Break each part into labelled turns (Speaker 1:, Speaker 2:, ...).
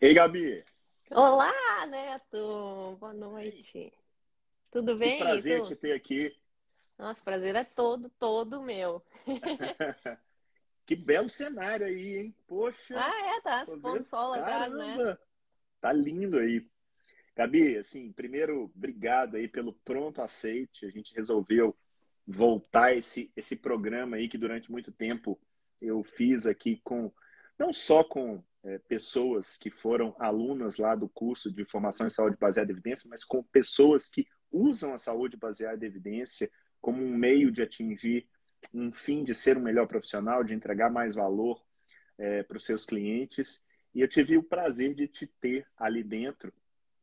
Speaker 1: Ei, Gabi!
Speaker 2: Olá, Neto! Boa noite. Tudo bem?
Speaker 1: Que prazer te ter aqui.
Speaker 2: Nossa, prazer é todo, todo meu.
Speaker 1: que belo cenário aí, hein? Poxa!
Speaker 2: Ah, é, tá se pondo sol atrás, né?
Speaker 1: Tá lindo aí. Gabi, assim, primeiro, obrigado aí pelo pronto aceite. A gente resolveu voltar esse, esse programa aí que durante muito tempo eu fiz aqui com, não só com é, pessoas que foram alunas lá do curso de formação em saúde baseada em evidência, mas com pessoas que usam a saúde baseada em evidência como um meio de atingir um fim de ser um melhor profissional, de entregar mais valor é, para os seus clientes. E eu tive o prazer de te ter ali dentro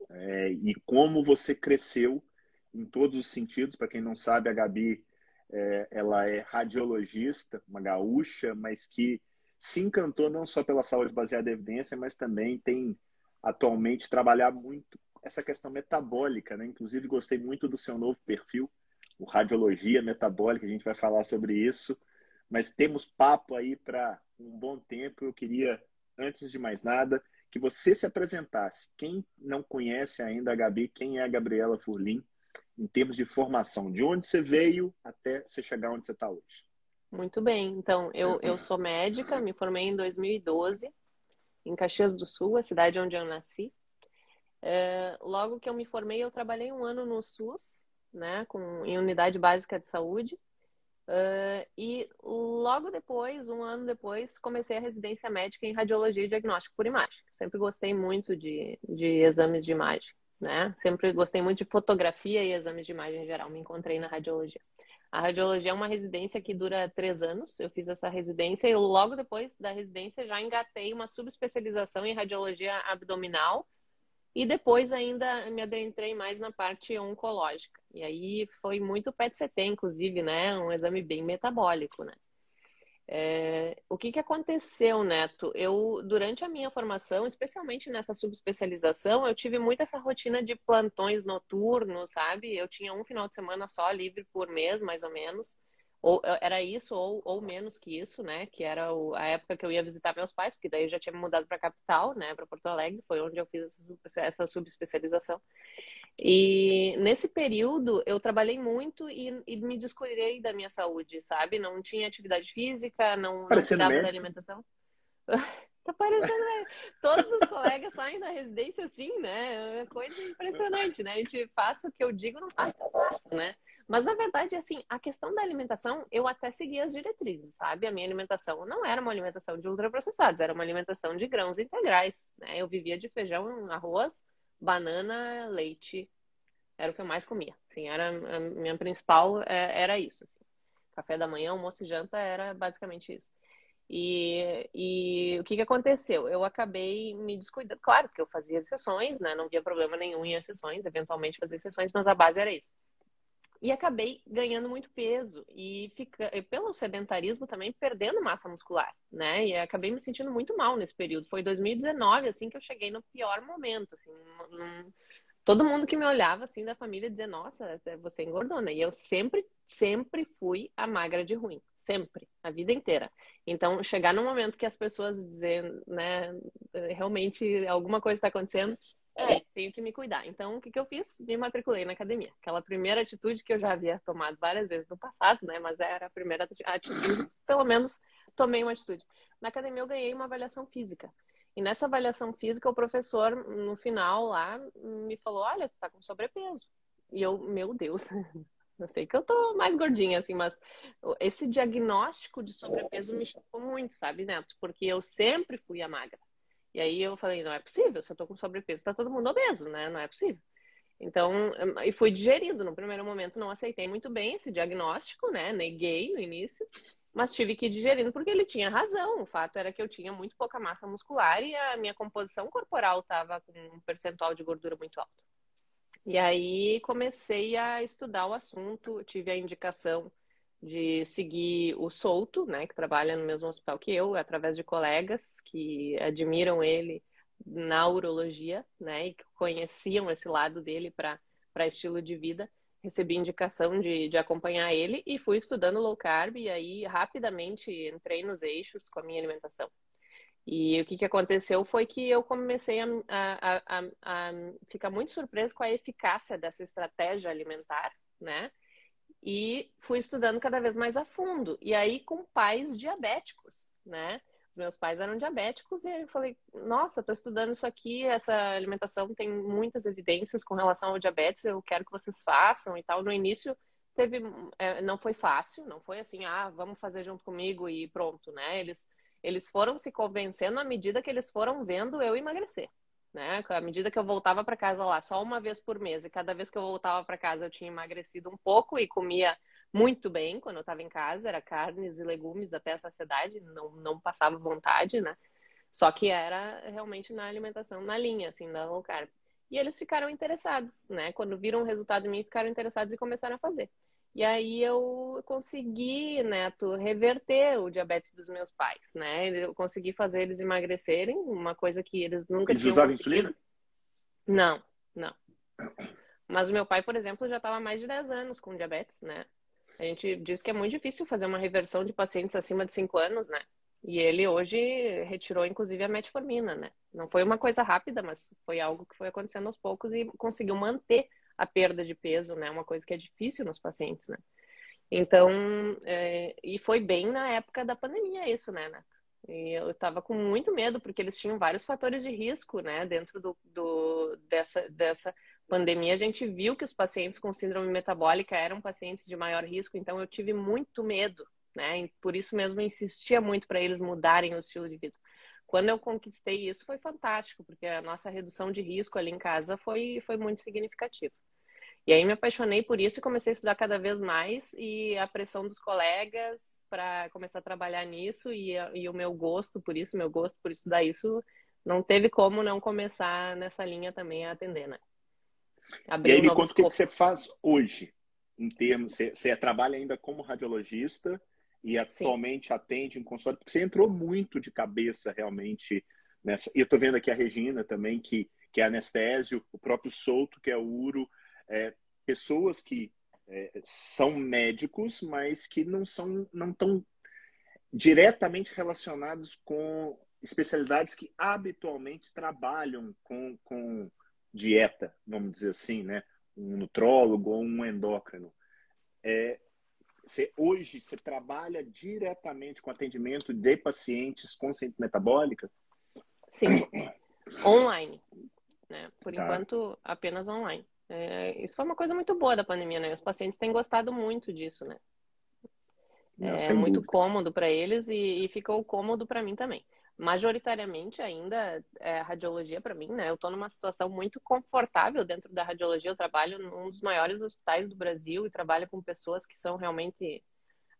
Speaker 1: é, e como você cresceu em todos os sentidos. Para quem não sabe, a Gabi é, ela é radiologista, uma gaúcha, mas que se encantou não só pela saúde baseada em evidência, mas também tem atualmente trabalhado muito essa questão metabólica, né? Inclusive gostei muito do seu novo perfil, o Radiologia Metabólica, a gente vai falar sobre isso, mas temos papo aí para um bom tempo. Eu queria, antes de mais nada, que você se apresentasse. Quem não conhece ainda a Gabi, quem é a Gabriela Furlim, em termos de formação, de onde você veio até você chegar onde você está hoje?
Speaker 2: Muito bem. Então, eu, eu sou médica, me formei em 2012, em Caxias do Sul, a cidade onde eu nasci. É, logo que eu me formei, eu trabalhei um ano no SUS, né, com, em unidade básica de saúde. Uh, e logo depois, um ano depois, comecei a residência médica em radiologia e diagnóstico por imagem. Sempre gostei muito de, de exames de imagem, né? Sempre gostei muito de fotografia e exames de imagem em geral. Me encontrei na radiologia. A radiologia é uma residência que dura três anos. Eu fiz essa residência e logo depois da residência já engatei uma subespecialização em radiologia abdominal e depois ainda me adentrei mais na parte oncológica. E aí foi muito PET-CT, inclusive, né? Um exame bem metabólico, né? É, o que, que aconteceu, Neto? Eu, durante a minha formação, especialmente nessa subespecialização, eu tive muito essa rotina de plantões noturnos, sabe? Eu tinha um final de semana só livre por mês, mais ou menos ou era isso ou, ou menos que isso, né? Que era o, a época que eu ia visitar meus pais, porque daí eu já tinha me mudado para a capital, né? Para Porto Alegre, foi onde eu fiz essa subespecialização. E nesse período eu trabalhei muito e, e me descuidei da minha saúde, sabe? Não tinha atividade física, não, não cuidava da alimentação. Tá parecendo, né? Todos os colegas saem da residência assim, né? É coisa impressionante, né? A gente faz o que eu digo, não faço o que eu faço, né? Mas na verdade, assim, a questão da alimentação, eu até segui as diretrizes, sabe? A minha alimentação não era uma alimentação de ultraprocessados, era uma alimentação de grãos integrais, né? Eu vivia de feijão, arroz, banana, leite. Era o que eu mais comia. Assim, era a minha principal é, era isso. Assim. Café da manhã, almoço e janta era basicamente isso. E, e o que, que aconteceu? Eu acabei me descuidando. Claro que eu fazia sessões, né? Não via problema nenhum em sessões, eventualmente fazia sessões, mas a base era isso. E acabei ganhando muito peso e fica, pelo sedentarismo também perdendo massa muscular, né? E acabei me sentindo muito mal nesse período. Foi 2019 assim que eu cheguei no pior momento, assim, num... todo mundo que me olhava assim da família dizia: "Nossa, você engordou", né? E eu sempre sempre fui a magra de ruim, sempre, a vida inteira. Então, chegar no momento que as pessoas dizem, né, realmente alguma coisa está acontecendo, é, tenho que me cuidar. Então, o que, que eu fiz? Me matriculei na academia. Aquela primeira atitude que eu já havia tomado várias vezes no passado, né? Mas era a primeira atitude, pelo menos tomei uma atitude. Na academia eu ganhei uma avaliação física. E nessa avaliação física, o professor, no final lá, me falou: Olha, tu tá com sobrepeso. E eu, meu Deus, eu sei que eu tô mais gordinha, assim, mas esse diagnóstico de sobrepeso me chocou muito, sabe, Neto? Porque eu sempre fui a magra. E aí eu falei, não é possível, se eu tô com sobrepeso, tá todo mundo obeso, né? Não é possível. Então, e fui digerido. No primeiro momento não aceitei muito bem esse diagnóstico, né? Neguei no início, mas tive que ir digerindo porque ele tinha razão. O fato era que eu tinha muito pouca massa muscular e a minha composição corporal estava com um percentual de gordura muito alto. E aí comecei a estudar o assunto, tive a indicação de seguir o Souto, né, que trabalha no mesmo hospital que eu, através de colegas que admiram ele na urologia, né, e que conheciam esse lado dele para estilo de vida. Recebi indicação de, de acompanhar ele e fui estudando low carb e aí rapidamente entrei nos eixos com a minha alimentação. E o que, que aconteceu foi que eu comecei a, a, a, a ficar muito surpresa com a eficácia dessa estratégia alimentar, né? E fui estudando cada vez mais a fundo. E aí com pais diabéticos, né? Os meus pais eram diabéticos e eu falei, nossa, estou estudando isso aqui, essa alimentação tem muitas evidências com relação ao diabetes, eu quero que vocês façam e tal. No início teve, é, não foi fácil, não foi assim, ah, vamos fazer junto comigo e pronto, né? Eles eles foram se convencendo à medida que eles foram vendo eu emagrecer. Né? À medida que eu voltava para casa lá só uma vez por mês e cada vez que eu voltava para casa eu tinha emagrecido um pouco e comia muito bem quando eu estava em casa, era carnes e legumes até essa cidade, não, não passava vontade, né? Só que era realmente na alimentação, na linha, assim, da low carb. E eles ficaram interessados, né? Quando viram o resultado em mim, ficaram interessados e começaram a fazer. E aí eu consegui, Neto, reverter o diabetes dos meus pais, né? Eu consegui fazer eles emagrecerem, uma coisa que eles nunca
Speaker 1: eles
Speaker 2: tinham
Speaker 1: usavam insulina?
Speaker 2: Não, não. Mas o meu pai, por exemplo, já estava há mais de 10 anos com diabetes, né? A gente diz que é muito difícil fazer uma reversão de pacientes acima de 5 anos, né? E ele hoje retirou, inclusive, a metformina, né? Não foi uma coisa rápida, mas foi algo que foi acontecendo aos poucos e conseguiu manter a perda de peso, né? Uma coisa que é difícil nos pacientes, né? Então, é, e foi bem na época da pandemia isso, né? E eu estava com muito medo, porque eles tinham vários fatores de risco, né? Dentro do, do, dessa, dessa pandemia, a gente viu que os pacientes com síndrome metabólica eram pacientes de maior risco, então eu tive muito medo, né? E por isso mesmo insistia muito para eles mudarem o estilo de vida. Quando eu conquistei isso, foi fantástico, porque a nossa redução de risco ali em casa foi, foi muito significativa. E aí me apaixonei por isso e comecei a estudar cada vez mais e a pressão dos colegas para começar a trabalhar nisso e, e, o meu gosto por isso, meu gosto por estudar isso, não teve como não começar nessa linha também a atender, né?
Speaker 1: Abrir e aí me conta o que, que, você faz hoje, em termos, você, você trabalha ainda como radiologista e atualmente Sim. atende em consultório, porque você entrou muito de cabeça realmente nessa. E eu estou vendo aqui a Regina também, que, que é anestésio, o próprio Souto, que é o Uro, é, pessoas que é, são médicos, mas que não são não estão diretamente relacionados com especialidades que habitualmente trabalham com, com dieta, vamos dizer assim, né? Um nutrólogo ou um endócrino. É, você, hoje você trabalha diretamente com atendimento de pacientes com síndrome metabólica?
Speaker 2: Sim, online. Né? Por tá. enquanto, apenas online. É, isso foi uma coisa muito boa da pandemia, né? Os pacientes têm gostado muito disso, né? Não, é muito dúvida. cômodo para eles e, e, ficou cômodo para mim também. Majoritariamente ainda é radiologia para mim, né? Eu estou numa situação muito confortável dentro da radiologia. Eu trabalho num dos maiores hospitais do Brasil e trabalho com pessoas que são realmente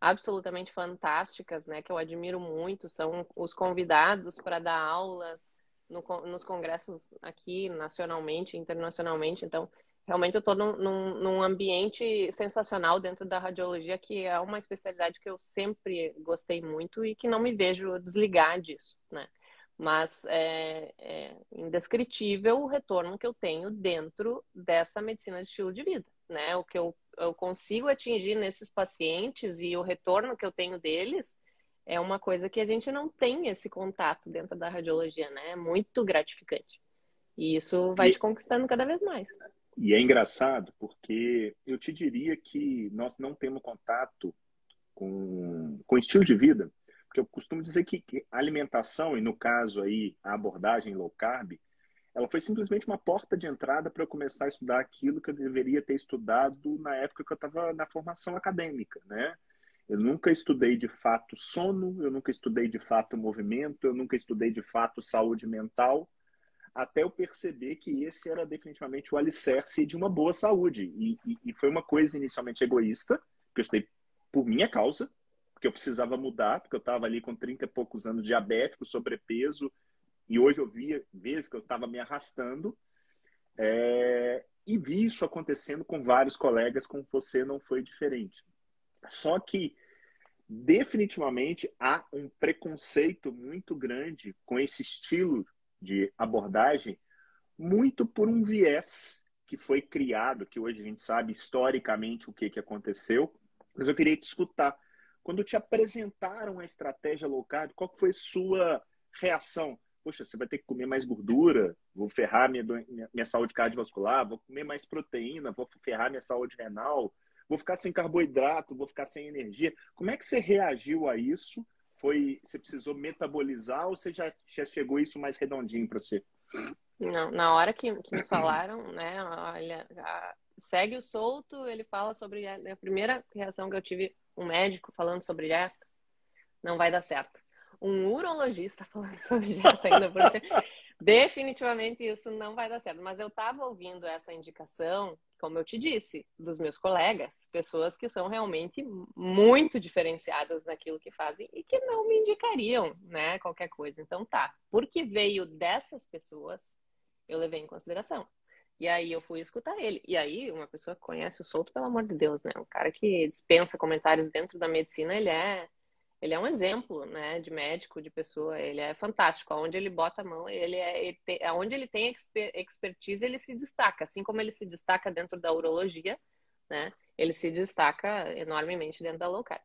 Speaker 2: absolutamente fantásticas, né? Que eu admiro muito. São os convidados para dar aulas no, nos congressos aqui nacionalmente, internacionalmente. Então realmente eu estou num, num, num, ambiente sensacional dentro da radiologia, que é uma especialidade que eu sempre gostei muito e que não me vejo desligar disso, né? Mas é, é indescritível o retorno que eu tenho dentro dessa medicina de estilo de vida, né? O que eu, eu consigo atingir nesses pacientes e o retorno que eu tenho deles é uma coisa que a gente não tem esse contato dentro da radiologia, né? É muito gratificante. E isso vai te conquistando cada vez mais.
Speaker 1: E é engraçado porque eu te diria que nós não temos contato com, com estilo de vida, porque eu costumo dizer que, que a alimentação, e no caso aí a abordagem low carb, ela foi simplesmente uma porta de entrada para eu começar a estudar aquilo que eu deveria ter estudado na época que eu estava na formação acadêmica, né? Eu nunca estudei de fato sono, eu nunca estudei de fato movimento, eu nunca estudei de fato saúde mental, até eu perceber que esse era definitivamente o alicerce de uma boa saúde. E, e, e foi uma coisa inicialmente egoísta, que eu estudei por minha causa, porque eu precisava mudar, porque eu estava ali com 30 e poucos anos diabético, sobrepeso, e hoje eu via, vejo que eu estava me arrastando. É, e vi isso acontecendo com vários colegas, com você não foi diferente. Só que definitivamente há um preconceito muito grande com esse estilo de abordagem muito por um viés que foi criado, que hoje a gente sabe historicamente o que, que aconteceu, mas eu queria te escutar. Quando te apresentaram a estratégia low carb, qual foi sua reação? Poxa, você vai ter que comer mais gordura, vou ferrar minha, minha, minha saúde cardiovascular, vou comer mais proteína, vou ferrar minha saúde renal, vou ficar sem carboidrato, vou ficar sem energia. Como é que você reagiu a isso? Foi, você precisou metabolizar ou você já, já chegou isso mais redondinho para você?
Speaker 2: Não, na hora que, que me falaram, né, olha, segue o solto, ele fala sobre a, a, primeira reação que eu tive, um médico falando sobre dieta, não vai dar certo. Um urologista falando sobre dieta ainda por cima, definitivamente isso não vai dar certo. Mas eu estava ouvindo essa indicação, como eu te disse, dos meus colegas, pessoas que são realmente muito diferenciadas naquilo que fazem e que não me indicariam, né, qualquer coisa. Então tá, porque veio dessas pessoas, eu levei em consideração. E aí eu fui escutar ele. E aí, uma pessoa que conhece o Souto, pelo amor de Deus, né? Um cara que dispensa comentários dentro da medicina, ele é ele é um exemplo, né, de médico, de pessoa, ele é fantástico. Aonde ele bota a mão, ele é, ele tem, aonde ele tem expertise, ele se destaca, assim como ele se destaca dentro da urologia, né? Ele se destaca enormemente dentro da low carb.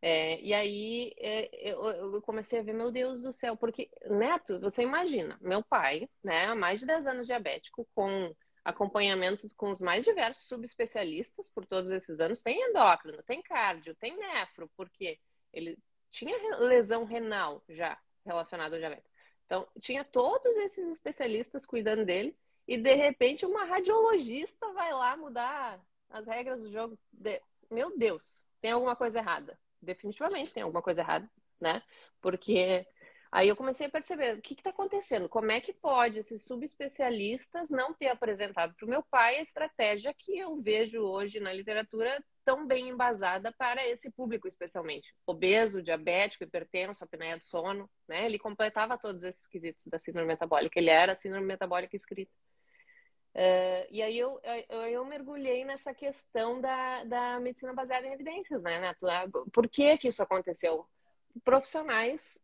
Speaker 2: É, e aí é, eu, eu, comecei a ver, meu Deus do céu, porque, Neto, você imagina, meu pai, né, há mais de 10 anos diabético, com acompanhamento com os mais diversos subespecialistas por todos esses anos, tem endócrino, tem cardio, tem nefro, porque ele tinha lesão renal já relacionada ao diabetes. Então, tinha todos esses especialistas cuidando dele, e de repente uma radiologista vai lá mudar as regras do jogo. De... Meu Deus, tem alguma coisa errada definitivamente tem alguma coisa errada, né? Porque aí eu comecei a perceber o que está acontecendo, como é que pode esses subespecialistas não ter apresentado para o meu pai a estratégia que eu vejo hoje na literatura tão bem embasada para esse público, especialmente obeso, diabético, hipertenso, apneia do sono, né? Ele completava todos esses quesitos da síndrome metabólica, ele era síndrome metabólica escrita. Uh, e aí eu, eu, eu, mergulhei nessa questão da, da medicina baseada em evidências, né, Neto? Ah, por que que isso aconteceu? Profissionais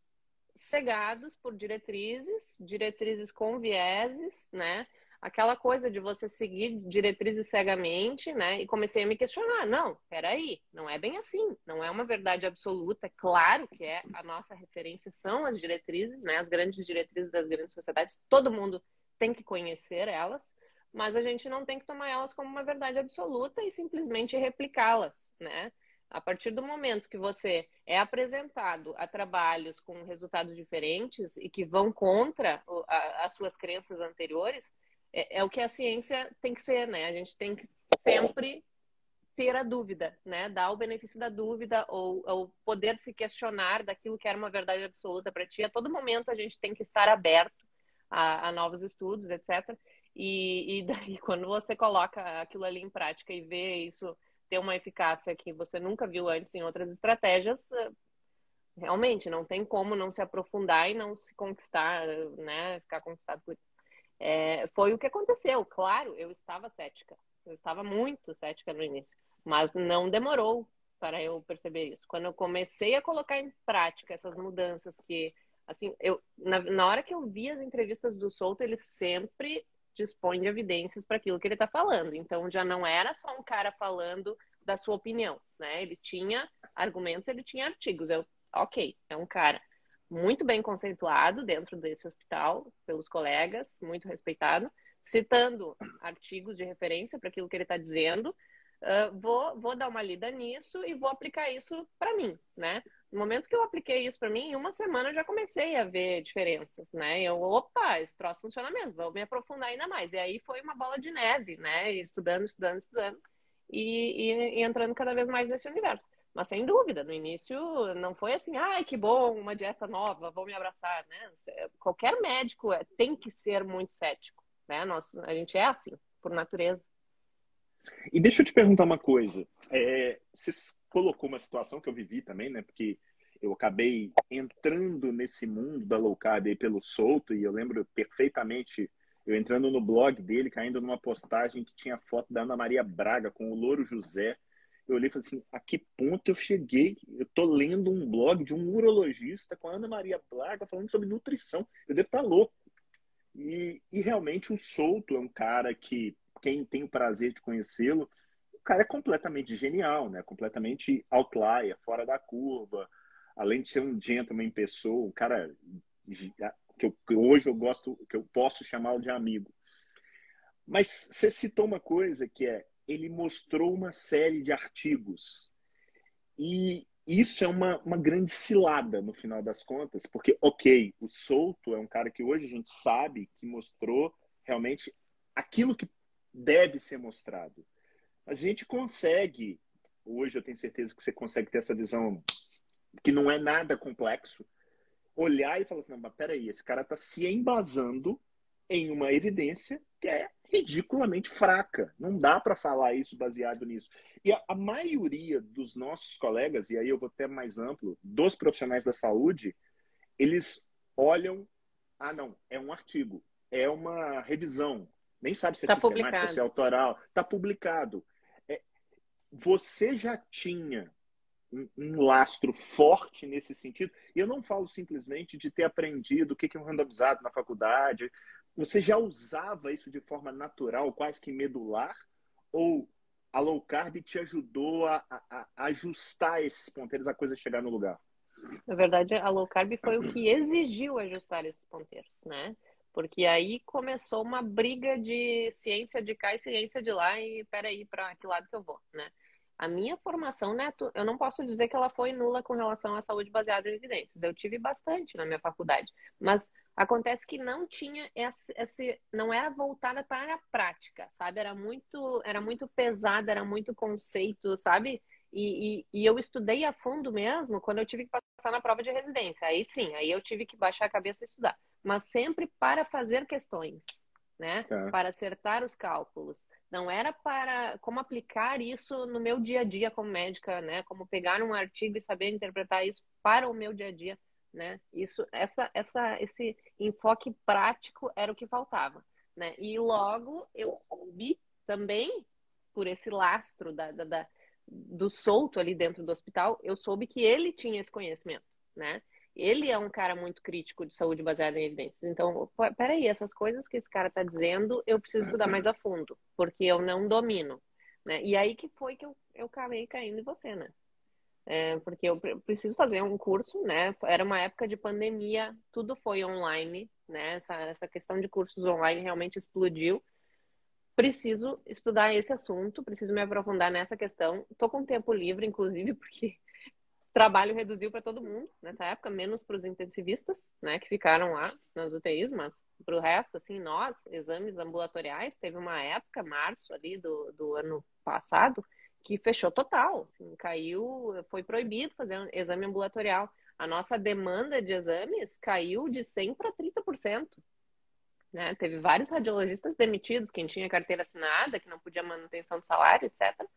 Speaker 2: cegados por diretrizes, diretrizes com vieses, né? Aquela coisa de você seguir diretrizes cegamente, né? E comecei a me questionar, não, peraí, não é bem assim, não é uma verdade absoluta, claro que é, a nossa referência são as diretrizes, né? As grandes diretrizes das grandes sociedades, todo mundo tem que conhecer elas, mas a gente não tem que tomar elas como uma verdade absoluta e simplesmente replicá-las, né? A partir do momento que você é apresentado a trabalhos com resultados diferentes e que vão contra as suas crenças anteriores, é, é, o que a ciência tem que ser, né? A gente tem que sempre ter a dúvida, né? Dar o benefício da dúvida ou, ou poder se questionar daquilo que era uma verdade absoluta para ti. A todo momento a gente tem que estar aberto a, a novos estudos, etc. E, e daí, quando você coloca aquilo ali em prática e vê isso ter uma eficácia que você nunca viu antes em outras estratégias, eh, realmente não tem como não se aprofundar e não se conquistar, né? Ficar conquistado por isso. É, foi o que aconteceu. Claro, eu estava cética. Eu estava muito cética no início, mas não demorou para eu perceber isso. Quando eu comecei a colocar em prática essas mudanças que, assim, eu na, na hora que eu vi as entrevistas do Souto, ele sempre dispõe de evidências para aquilo que ele está falando. Então já não era só um cara falando da sua opinião, né? Ele tinha argumentos, ele tinha artigos. Eu, ok, é um cara muito bem conceituado dentro desse hospital pelos colegas, muito respeitado, citando artigos de referência para aquilo que ele está dizendo. Vou, vou dar uma lida nisso e vou aplicar isso para mim, né? No momento que eu apliquei isso para mim, em uma semana eu já comecei a ver diferenças, né? Eu, opa, esse troço funciona mesmo, vou me aprofundar ainda mais. E aí foi uma bola de neve, né? Estudando, estudando, estudando e, e, e entrando cada vez mais nesse universo. Mas sem dúvida, no início não foi assim, ai, que bom, uma dieta nova, vou me abraçar, né? Qualquer médico é, tem que ser muito cético, né? Nós, a gente é assim, por natureza.
Speaker 1: E deixa eu te perguntar uma coisa. É, você colocou uma situação que eu vivi também, né? Porque eu acabei entrando nesse mundo da low carb aí pelo solto e eu lembro perfeitamente eu entrando no blog dele, caindo numa postagem que tinha foto da Ana Maria Braga com o Louro José. Eu olhei e falei assim, a que ponto eu cheguei? Eu tô lendo um blog de um urologista com a Ana Maria Braga falando sobre nutrição. Eu devo estar tá louco. E, e realmente o Souto é um cara que, quem tem o prazer de conhecê-lo, cara é completamente genial, né? Completamente outlier, fora da curva. Além de ser um gentleman pessoa, um cara que, eu, que hoje eu gosto, que eu posso chamá-lo de amigo. Mas você citou uma coisa que é, ele mostrou uma série de artigos e isso é uma, uma grande cilada no final das contas, porque, ok, o Souto é um cara que hoje a gente sabe que mostrou realmente aquilo que deve ser mostrado. A gente consegue, hoje eu tenho certeza que você consegue ter essa visão que não é nada complexo, olhar e falar assim, não, mas peraí, esse cara está se embasando em uma evidência que é ridiculamente fraca. Não dá para falar isso baseado nisso. E a, a, maioria dos nossos colegas, e aí eu vou ter mais amplo, dos profissionais da saúde, eles olham, ah não, é um artigo, é uma revisão, nem sabe se é tá sistemática, publicado. se é autoral, está publicado. É, você já tinha um, um, lastro forte nesse sentido, e eu não falo simplesmente de ter aprendido o que é um randomizado na faculdade, você já usava isso de forma natural, quase que medular? Ou a low carb te ajudou a, a, a ajustar esses ponteiros, a coisa chegar no lugar?
Speaker 2: Na verdade, a low carb foi o que exigiu ajustar esses ponteiros, né? Porque aí começou uma briga de ciência de cá e ciência de lá, e peraí, para que lado que eu vou, né? A minha formação, Neto, eu não posso dizer que ela foi nula com relação à saúde baseada em evidências. Eu tive bastante na minha faculdade, mas Acontece que não tinha esse, esse, não era voltada para a prática, sabe? Era muito, era muito pesada, era muito conceito, sabe? E, e, e, eu estudei a fundo mesmo quando eu tive que passar na prova de residência. Aí sim, aí eu tive que baixar a cabeça e estudar. Mas sempre para fazer questões, né? Tá. Para acertar os cálculos. Não era para como aplicar isso no meu dia a dia como médica, né? Como pegar um artigo e saber interpretar isso para o meu dia a dia né? Isso, essa, essa, esse enfoque prático era o que faltava, né? E logo eu soube também por esse lastro da, da, da, do solto ali dentro do hospital, eu soube que ele tinha esse conhecimento, né? Ele é um cara muito crítico de saúde baseada em evidências. Então, peraí, essas coisas que esse cara está dizendo, eu preciso estudar mais a fundo, porque eu não domino, né? E aí que foi que eu, eu acabei caindo em você, né? É, porque eu preciso fazer um curso, né? Era uma época de pandemia, tudo foi online, né? Essa, essa questão de cursos online realmente explodiu. Preciso estudar esse assunto, preciso me aprofundar nessa questão. Estou com tempo livre, inclusive, porque trabalho reduziu para todo mundo nessa época, menos para os intensivistas, né? Que ficaram lá nas UTIs, mas para o resto, assim, nós, exames ambulatoriais, teve uma época, março ali do, do ano passado, que fechou total, assim, caiu, foi proibido fazer um exame ambulatorial. A nossa demanda de exames caiu de 100 para 30%. Né? Teve vários radiologistas demitidos, quem tinha carteira assinada, que não podia manutenção do salário, etc.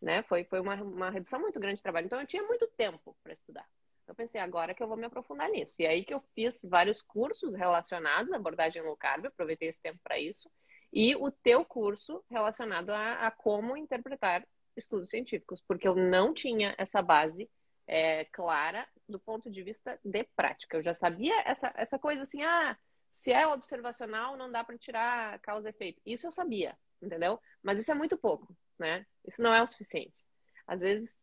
Speaker 2: Né? Foi, foi uma, uma redução muito grande de trabalho. Então, eu tinha muito tempo para estudar. Eu pensei, agora que eu vou me aprofundar nisso. E aí que eu fiz vários cursos relacionados à abordagem low carb, aproveitei esse tempo para isso. E o teu curso relacionado a, a como interpretar estudos científicos, porque eu não tinha essa base é, clara do ponto de vista de prática. Eu já sabia essa, essa coisa assim, ah, se é observacional, não dá para tirar causa e efeito. Isso eu sabia, entendeu? Mas isso é muito pouco, né? Isso não é o suficiente. Às vezes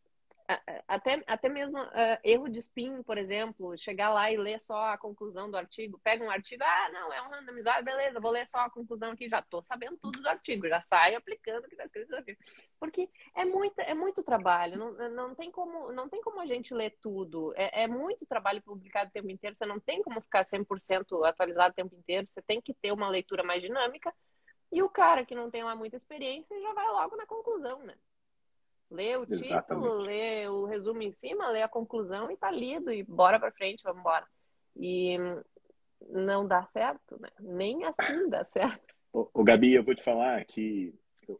Speaker 2: até, até mesmo uh, erro de spin, por exemplo, chegar lá e ler só a conclusão do artigo, pega um artigo, ah, não, é um randomizado, beleza, vou ler só a conclusão aqui, já tô sabendo tudo do artigo, já saio aplicando o que está escrito no artigo. Porque é muito, é muito trabalho, não, não, tem como, não tem como a gente ler tudo, é, é muito trabalho publicado o tempo inteiro, você não tem como ficar 100% atualizado o tempo inteiro, você tem que ter uma leitura mais dinâmica, e o cara que não tem lá muita experiência já vai logo na conclusão, né? Lê o título, Exatamente. lê o resumo em cima, lê a conclusão e tá lido e bora para frente, vamos embora. E não dá certo, né? Nem assim dá certo.
Speaker 1: O Gabi, eu vou te falar que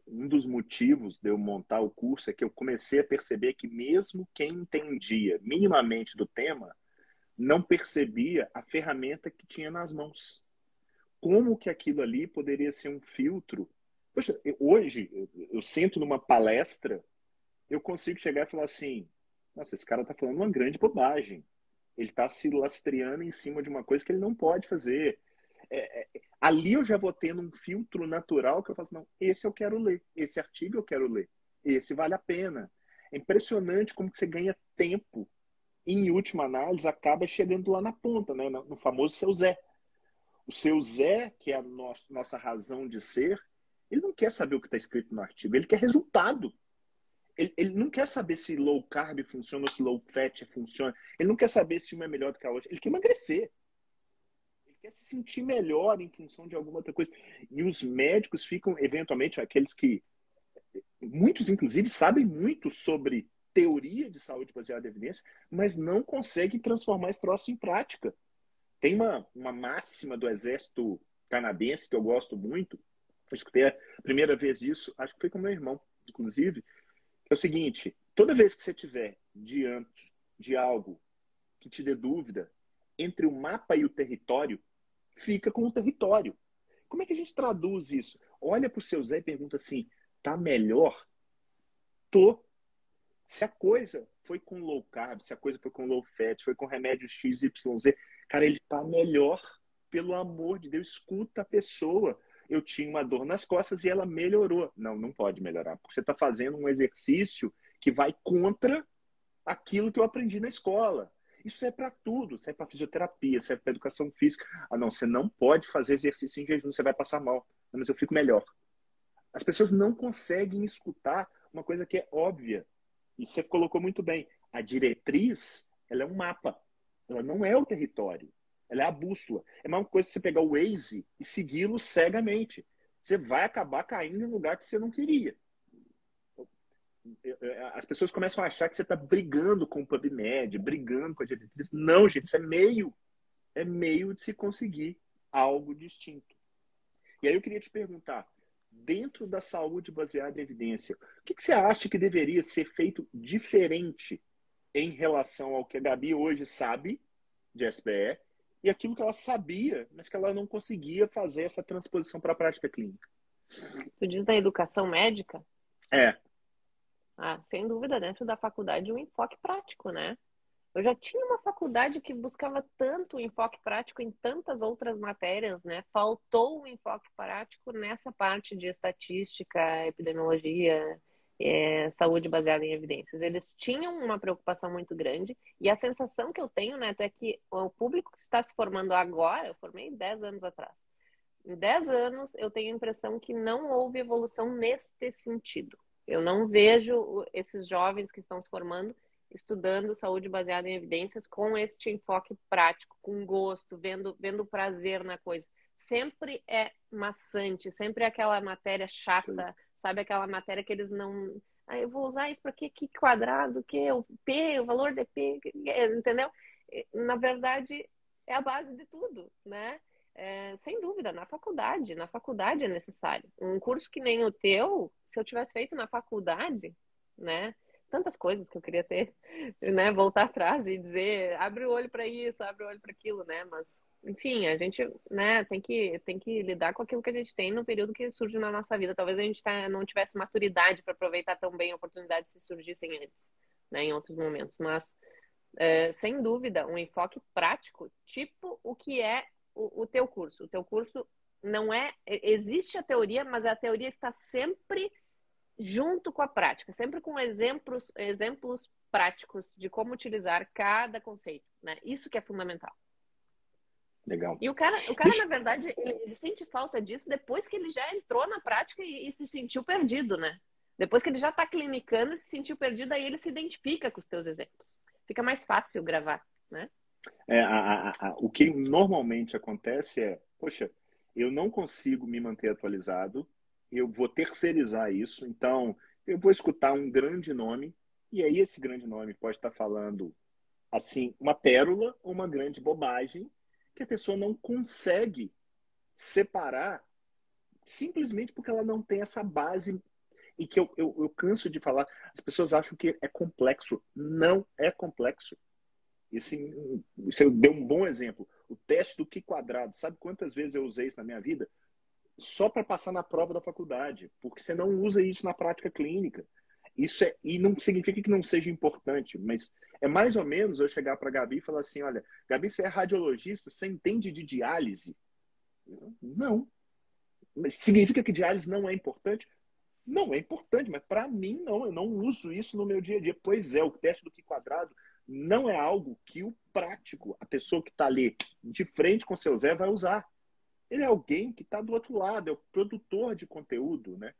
Speaker 1: um dos motivos de eu montar o curso é que eu comecei a perceber que mesmo quem entendia minimamente do tema não percebia a ferramenta que tinha nas mãos. Como que aquilo ali poderia ser um filtro? Poxa, hoje eu, eu sento numa palestra eu consigo chegar e falar assim: nossa, esse cara está falando uma grande bobagem. Ele está se lastreando em cima de uma coisa que ele não pode fazer. É, é, ali eu já vou tendo um filtro natural que eu falo assim, não, esse eu quero ler, esse artigo eu quero ler, esse vale a pena. É impressionante como que você ganha tempo em última análise, acaba chegando lá na ponta, né? no famoso seu Zé. O seu Zé, que é a nossa, nossa razão de ser, ele não quer saber o que está escrito no artigo, ele quer resultado. Ele, ele, não quer saber se low carb funciona ou se low fat funciona. Ele não quer saber se uma é melhor do que a outra. Ele quer emagrecer. Ele quer se sentir melhor em função de alguma outra coisa. E os médicos ficam, eventualmente, aqueles que. Muitos, inclusive, sabem muito sobre teoria de saúde baseada em evidência, mas não conseguem transformar esse troço em prática. Tem uma, uma máxima do exército canadense que eu gosto muito. Eu escutei a primeira vez isso, acho que foi com meu irmão, inclusive, é o seguinte: toda vez que você tiver diante de algo que te dê dúvida entre o mapa e o território, fica com o território. Como é que a gente traduz isso? Olha para o seu Zé e pergunta assim: tá melhor? Tô. Se a coisa foi com low carb, se a coisa foi com low fat, foi com remédio XYZ, cara, ele tá melhor. Pelo amor de Deus, escuta a pessoa eu tinha uma dor nas costas e ela melhorou. Não, não pode melhorar, porque você está fazendo um exercício que vai contra aquilo que eu aprendi na escola. Isso é para tudo, serve para fisioterapia, serve para educação física. Ah, não, você não pode fazer exercício em jejum, você vai passar mal. Não, mas eu fico melhor. As pessoas não conseguem escutar uma coisa que é óbvia. E você colocou muito bem. A diretriz, ela é um mapa. Ela não é o território. Ela é a bússola. É a mesma coisa você pegar o Waze e segui-lo cegamente. Você vai acabar caindo em um lugar que você não queria. As pessoas começam a achar que você está brigando com o PubMed, brigando com a diretriz. Não, gente, isso é meio. É meio de se conseguir algo distinto. E aí eu queria te perguntar, dentro da saúde baseada em evidência, o que, que você acha que deveria ser feito diferente em relação ao que a Gabi hoje sabe de SBE e aquilo que ela sabia, mas que ela não conseguia fazer essa transposição para a prática clínica.
Speaker 2: Tu diz da educação médica?
Speaker 1: É.
Speaker 2: Ah, sem dúvida, dentro da faculdade, um enfoque prático, né? Eu já tinha uma faculdade que buscava tanto enfoque prático em tantas outras matérias, né? Faltou um enfoque prático nessa parte de estatística, epidemiologia, é, saúde baseada em evidências. Eles tinham uma preocupação muito grande e a sensação que eu tenho, né, é que o público que está se formando agora, eu formei 10 anos atrás. Em 10 anos, eu tenho a impressão que não houve evolução neste sentido. Eu não vejo esses jovens que estão se formando estudando saúde baseada em evidências com este enfoque prático, com gosto, vendo, vendo prazer na coisa. Sempre é maçante, sempre é aquela matéria chata, sabe? Aquela matéria que eles não. Ah, eu vou usar isso para quê? Que quadrado? Que o P, o valor de P, entendeu? Na verdade, é a base de tudo, né? É, sem dúvida, na faculdade. Na faculdade é necessário. Um curso que nem o teu, se eu tivesse feito na faculdade, né? Tantas coisas que eu queria ter, né? Voltar atrás e dizer, abre o olho para isso, abre o olho para aquilo, né? Mas enfim, a gente né, tem, que, tem que lidar com aquilo que a gente tem no período que surge na nossa vida. Talvez a gente tá, não tivesse maturidade para aproveitar tão bem oportunidades se surgissem antes, né, em outros momentos. Mas, é, sem dúvida, um enfoque prático, tipo o que é o, o teu curso. O teu curso não é. Existe a teoria, mas a teoria está sempre junto com a prática, sempre com exemplos, exemplos práticos de como utilizar cada conceito. Né? Isso que é fundamental.
Speaker 1: Legal.
Speaker 2: E o cara, o cara na verdade, ele, ele, sente falta disso depois que ele já entrou na prática e, e se sentiu perdido, né? Depois que ele já está clinicando e se sentiu perdido, aí ele se identifica com os teus exemplos. Fica mais fácil gravar, né?
Speaker 1: É, a, a, a, o que normalmente acontece é, poxa, eu não consigo me manter atualizado, eu vou terceirizar isso, então eu vou escutar um grande nome, e aí esse grande nome pode estar falando, assim, uma pérola ou uma grande bobagem, que a pessoa não consegue separar simplesmente porque ela não tem essa base e que eu, eu, eu, canso de falar, as pessoas acham que é complexo. Não é complexo. Esse, você deu um bom exemplo. O teste do que quadrado. Sabe quantas vezes eu usei isso na minha vida? Só para passar na prova da faculdade, porque você não usa isso na prática clínica. Isso é, e não significa que não seja importante, mas é mais ou menos eu chegar para a Gabi e falar assim: olha, Gabi, você é radiologista, você entende de diálise? Não. Mas significa que diálise não é importante? Não é importante, mas para mim não, eu não uso isso no meu dia a dia. Pois é, o teste do que quadrado não é algo que o prático, a pessoa que está ali de frente com seu Zé, vai usar. Ele é alguém que está do outro lado, é o produtor de conteúdo. Né?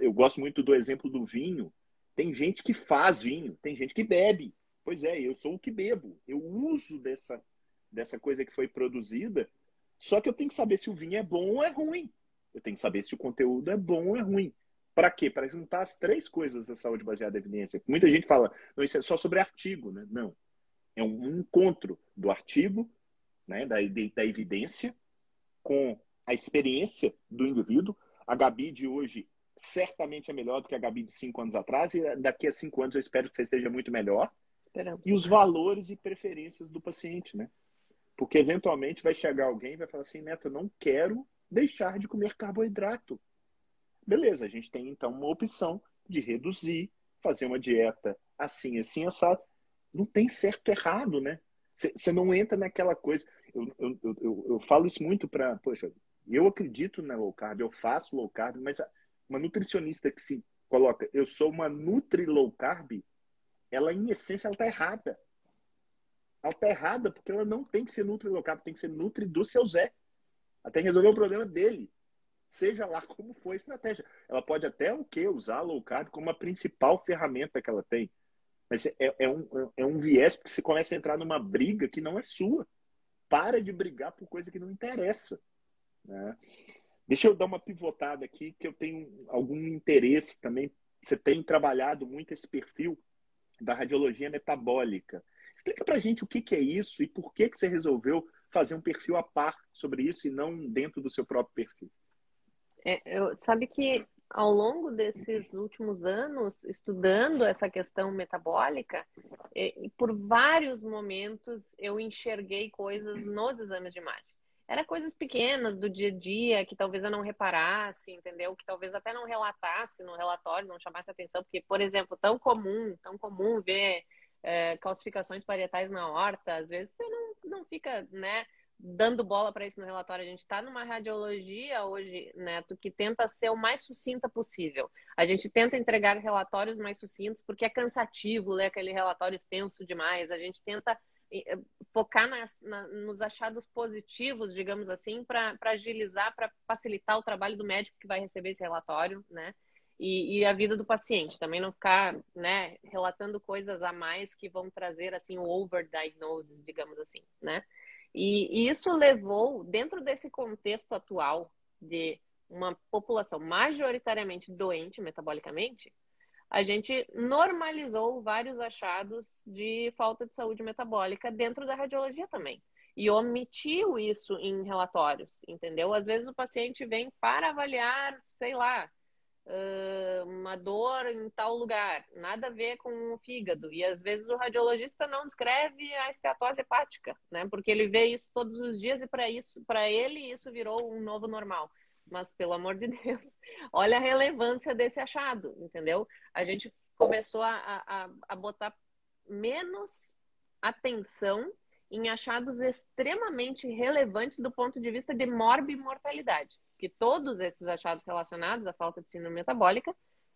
Speaker 1: Eu gosto muito do exemplo do vinho. Tem gente que faz vinho, tem gente que bebe. Pois é, eu sou o que bebo. Eu uso dessa, dessa coisa que foi produzida, só que eu tenho que saber se o vinho é bom ou é ruim. Eu tenho que saber se o conteúdo é bom ou é ruim. Para quê? Para juntar as três coisas da saúde baseada em evidência. Muita gente fala, não, isso é só sobre artigo, né? Não. É um encontro do artigo, né, da, da evidência, com a experiência do indivíduo. A Gabi de hoje certamente é melhor do que a Gabi de cinco anos atrás, e daqui a cinco anos eu espero que você esteja muito melhor. E os valores e preferências do paciente, né? Porque eventualmente vai chegar alguém e vai falar assim, Neto, eu não quero deixar de comer carboidrato. Beleza, a gente tem então uma opção de reduzir, fazer uma dieta assim, assim, assado. Não tem certo errado, né? Você não entra naquela coisa. Eu, eu, eu, eu falo isso muito para. Poxa, eu acredito na low carb, eu faço low carb, mas uma nutricionista que se coloca, eu sou uma nutri low carb, ela em essência ela tá errada. Ela tá errada porque ela não tem que ser nutri low carb, tem que ser nutri do seu Zé. Ela tem que resolver o problema dele seja lá como for a estratégia. Ela pode até o quê? Usar a low carb como a principal ferramenta que ela tem. Mas é, é, um, é um viés porque você começa a entrar numa briga que não é sua. Para de brigar por coisa que não interessa. Né? Deixa eu dar uma pivotada aqui, que eu tenho algum interesse também. Você tem trabalhado muito esse perfil da radiologia metabólica. Explica pra gente o que, que é isso e por que, que você resolveu fazer um perfil a par sobre isso e não dentro do seu próprio perfil.
Speaker 2: É, eu, sabe que ao longo desses últimos anos, estudando essa questão metabólica, é, por vários momentos eu enxerguei coisas nos exames de imagem. Era coisas pequenas do dia a dia que talvez eu não reparasse, entendeu? Que talvez até não relatasse no relatório, não chamasse atenção, porque, por exemplo, tão comum, tão comum ver é, calcificações parietais na horta, às vezes você não, não fica, né? dando bola para isso no relatório. A gente está numa radiologia hoje, Neto, que tenta ser o mais sucinta possível. A gente tenta entregar relatórios mais sucintos porque é cansativo ler aquele relatório extenso demais. A gente tenta focar nas, na, nos achados positivos, digamos assim, para agilizar, para facilitar o trabalho do médico que vai receber esse relatório, né? E, e, a vida do paciente, também não ficar, né, relatando coisas a mais que vão trazer, assim, o overdiagnosis, digamos assim, né? E, isso levou, dentro desse contexto atual de uma população majoritariamente doente metabolicamente, a gente normalizou vários achados de falta de saúde metabólica dentro da radiologia também. E omitiu isso em relatórios, entendeu? Às vezes o paciente vem para avaliar, sei lá, uma dor em tal lugar, nada a ver com o fígado. E às vezes o radiologista não descreve a esteatose hepática, né? Porque ele vê isso todos os dias e para isso, para ele isso virou um novo normal. Mas pelo amor de Deus, olha a relevância desse achado, entendeu? A gente começou a, a, a botar menos atenção em achados extremamente relevantes do ponto de vista de morbimortalidade que todos esses achados relacionados à falta de síndrome metabólica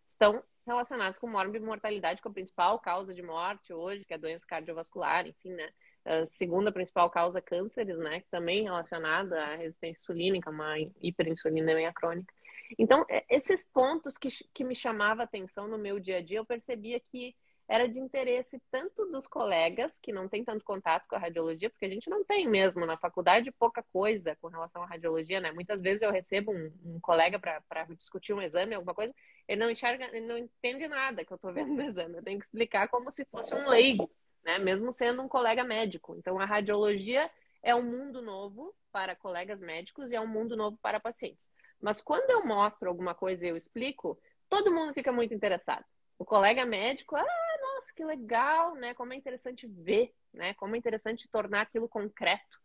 Speaker 2: estão relacionados com morbimortalidade, que é a principal causa de morte hoje, que é a doença cardiovascular, enfim, né? A segunda principal causa, cânceres, né? Também relacionada à resistência insulínica, uma hiperinsulinemia crônica. Então, é, esses pontos que, que me chamava atenção no meu dia a dia, eu percebia que era de interesse tanto dos colegas que não têm tanto contato com a radiologia, porque a gente não tem mesmo na faculdade pouca coisa com relação à radiologia, né? Muitas vezes eu recebo um, um colega para discutir um exame, alguma coisa, ele não enxerga, ele não entende nada que eu estou vendo no exame. Eu tenho que explicar como se fosse um leigo, né? Mesmo sendo um colega médico. Então a radiologia é um mundo novo para colegas médicos e é um mundo novo para pacientes. Mas quando eu mostro alguma coisa e eu explico, todo mundo fica muito interessado. O colega médico, ah, nossa, que legal, né? Como é interessante ver, né? Como é interessante tornar aquilo concreto,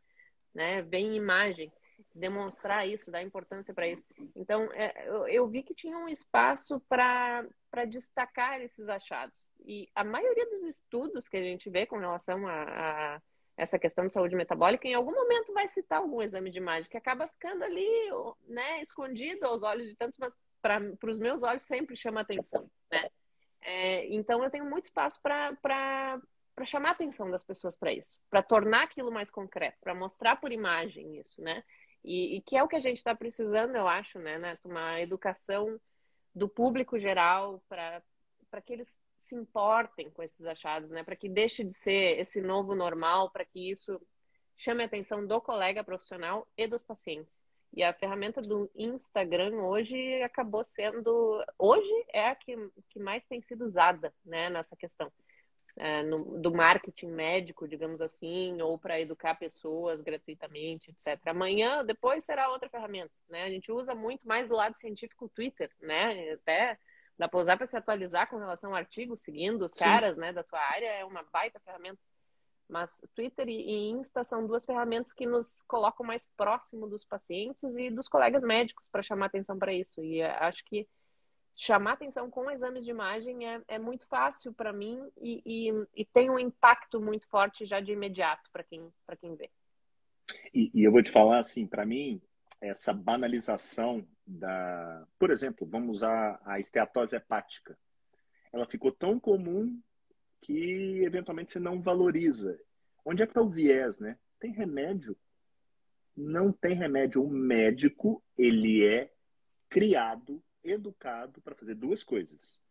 Speaker 2: né? Ver em imagem, demonstrar isso, dar importância para isso. Então, é, eu, eu, vi que tinha um espaço para destacar esses achados. E a maioria dos estudos que a gente vê com relação a, a essa questão de saúde metabólica, em algum momento vai citar algum exame de imagem que acaba ficando ali, né, escondido aos olhos de tantos, mas para os meus olhos sempre chama atenção, né? É, então, eu tenho muito espaço para chamar a atenção das pessoas para isso, para tornar aquilo mais concreto, para mostrar por imagem isso, né? E, e, que é o que a gente está precisando, eu acho, né, né? Uma educação do público geral para que eles se importem com esses achados, né? Para que deixe de ser esse novo normal, para que isso chame a atenção do colega profissional e dos pacientes. E a ferramenta do Instagram hoje acabou sendo. Hoje é a que, que mais tem sido usada né, nessa questão. É, no, do marketing médico, digamos assim, ou para educar pessoas gratuitamente, etc. Amanhã, depois será outra ferramenta, né? A gente usa muito mais do lado científico o Twitter, né? Até dá para usar para se atualizar com relação ao artigo, seguindo os Sim. caras, né, da tua área, é uma baita ferramenta. Mas Twitter e Insta são duas ferramentas que nos colocam mais próximo dos pacientes e dos colegas médicos para chamar atenção para isso. E eh, acho que chamar atenção com exames de imagem é, é muito fácil para mim e, e, e, tem um impacto muito forte já de imediato para quem, quem vê.
Speaker 1: E, e eu vou te falar assim, para mim, essa banalização da. Por exemplo, vamos usar a esteatose hepática. Ela ficou tão comum que eventualmente você não valoriza. Onde é que está o viés, né? Tem remédio? Não tem remédio. O médico, ele é criado, educado para fazer duas coisas.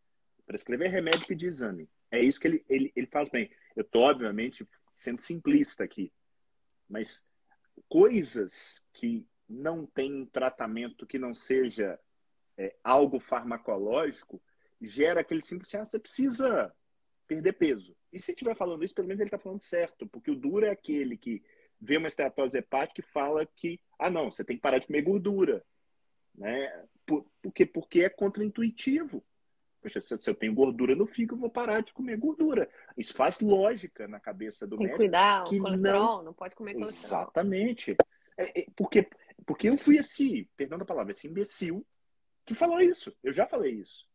Speaker 1: Para escrever remédio e pedir exame. É isso que ele, ele, ele faz bem. Eu estou, obviamente, sendo simplista aqui. Mas coisas que não tem um tratamento que não seja é, algo farmacológico, gera aquele simples assim, ah, você precisa perder peso. E se estiver falando isso, pelo menos ele está falando certo, porque o duro é aquele que vê uma esteatose hepática e fala que, ah, não, você tem que parar de comer gordura. Né? Por, porque, porque é contraintuitivo. Poxa, se, eu tenho gordura no fígado, eu vou parar de comer gordura. Isso faz lógica na cabeça do
Speaker 2: tem
Speaker 1: médico.
Speaker 2: Cuidar, que colesterol, não... não pode comer
Speaker 1: colesterol. Exatamente. É, é, porque, porque eu fui esse, perdão a palavra, esse imbecil que falou isso. Eu já falei isso.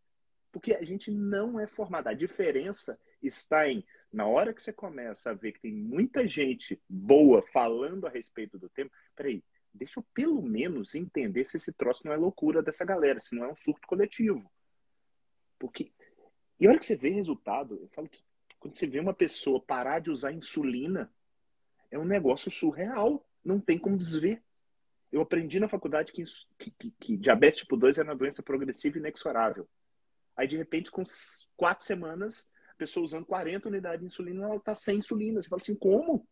Speaker 1: Porque a gente não é formado. A diferença está em, na hora que você começa a ver que tem muita gente boa falando a respeito do tema, peraí, deixa eu pelo menos entender se esse troço não é loucura dessa galera, se não é um surto coletivo. Porque. E a hora que você vê resultado, eu falo que quando você vê uma pessoa parar de usar insulina, é um negócio surreal. Não tem como desver. Eu aprendi na faculdade que, que, que, que diabetes tipo 2 é uma doença progressiva e inexorável. Aí, de repente, com quatro semanas, a pessoa usando 40 unidades de insulina, ela está sem insulina. Você fala assim, como?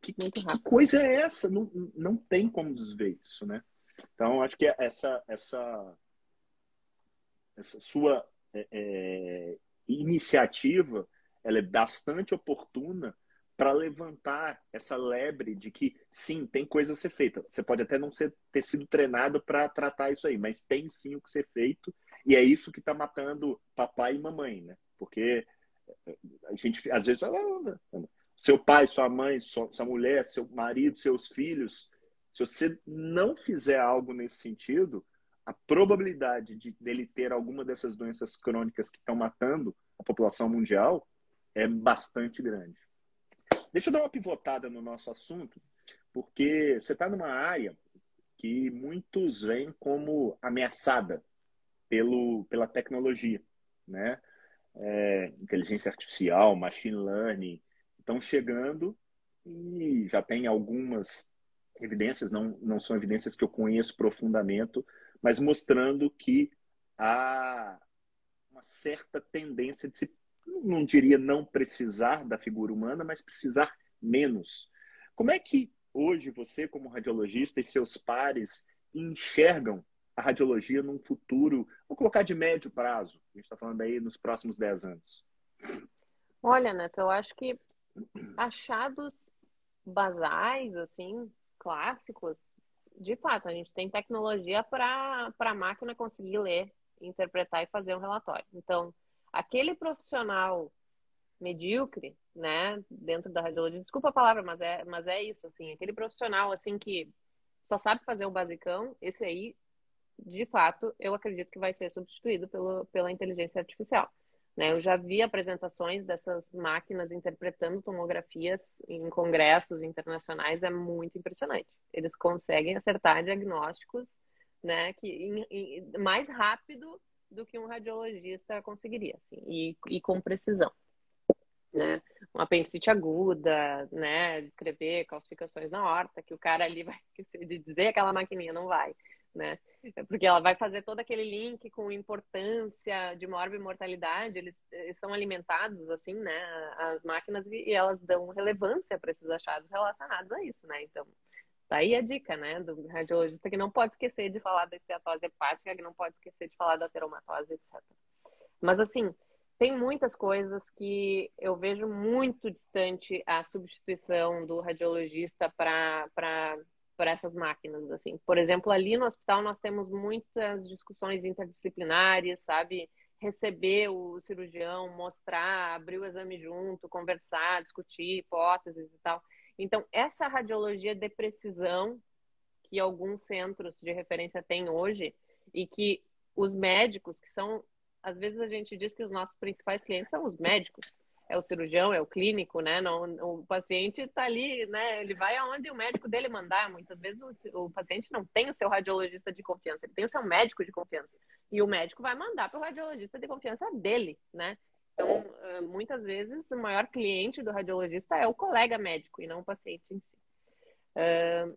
Speaker 1: Que, que, que, coisa é essa? Não, não tem como desver isso, né? Então, acho que essa, essa, essa sua é, é, iniciativa ela é bastante oportuna para levantar essa lebre de que sim, tem coisa a ser feita. Você pode até não ser, ter sido treinado para tratar isso aí, mas tem sim o que ser feito e é isso que está matando papai e mamãe, né? Porque eh, a gente às vezes fala, ah, seu pai, sua mãe, sua, sua mulher, seu marido, seus filhos, se você não fizer algo nesse sentido, a probabilidade de dele ter alguma dessas doenças crônicas que estão matando a população mundial é bastante grande. Deixa eu dar uma pivotada no nosso assunto, porque você está numa área que muitos veem como ameaçada pelo, pela tecnologia, né? É, inteligência artificial, machine learning, estão chegando e já tem algumas evidências, não, não são evidências que eu conheço profundamente, mas mostrando que há uma certa tendência de se, não diria não precisar da figura humana, mas precisar menos. Como é que hoje você, como radiologista, e seus pares enxergam a radiologia num futuro, vou colocar de médio prazo, a gente está falando aí nos próximos 10 anos?
Speaker 2: Olha, Neto, eu acho que achados basais, assim, clássicos, de fato, a gente tem tecnologia para a máquina conseguir ler, interpretar e fazer um relatório. Então, aquele profissional medíocre, né, dentro da radiologia, desculpa a palavra, mas é, mas é isso, assim, aquele profissional, assim, que só sabe fazer o basicão, esse aí de fato, eu acredito que vai ser substituído pelo, pela inteligência artificial. Né? Eu já vi apresentações dessas máquinas interpretando tomografias em congressos internacionais, é muito impressionante. Eles conseguem acertar diagnósticos né, que, em, em, mais rápido do que um radiologista conseguiria, assim, e, e com precisão. né? Uma apendicite aguda, né? Descrever calcificações na horta, que o cara ali vai esquecer de dizer, aquela maquininha não vai, né? Porque ela vai fazer todo aquele link com importância de morbimortalidade, eles, eles são alimentados assim, né? As máquinas e elas dão relevância para esses achados relacionados a isso, né? Então, tá aí a dica, né, do radiologista que não pode esquecer de falar da esteatose hepática, que não pode esquecer de falar da teromatose, etc. Mas assim, tem muitas coisas que eu vejo muito distante a substituição do radiologista para para essas máquinas assim. Por exemplo, ali no hospital nós temos muitas discussões interdisciplinares, sabe? Receber o cirurgião, mostrar, abrir o exame junto, conversar, discutir hipóteses e tal. Então, essa radiologia de precisão que alguns centros de referência têm hoje e que os médicos, que são às vezes a gente diz que os nossos principais clientes são os médicos, é o cirurgião, é o clínico, né? Não, o paciente está ali, né? Ele vai aonde o médico dele mandar. Muitas vezes o, o, paciente não tem o seu radiologista de confiança, ele tem o seu médico de confiança. E o médico vai mandar para o radiologista de confiança dele, né? Então, ah, muitas vezes, o maior cliente do radiologista é o colega médico e não o paciente em si. Uh,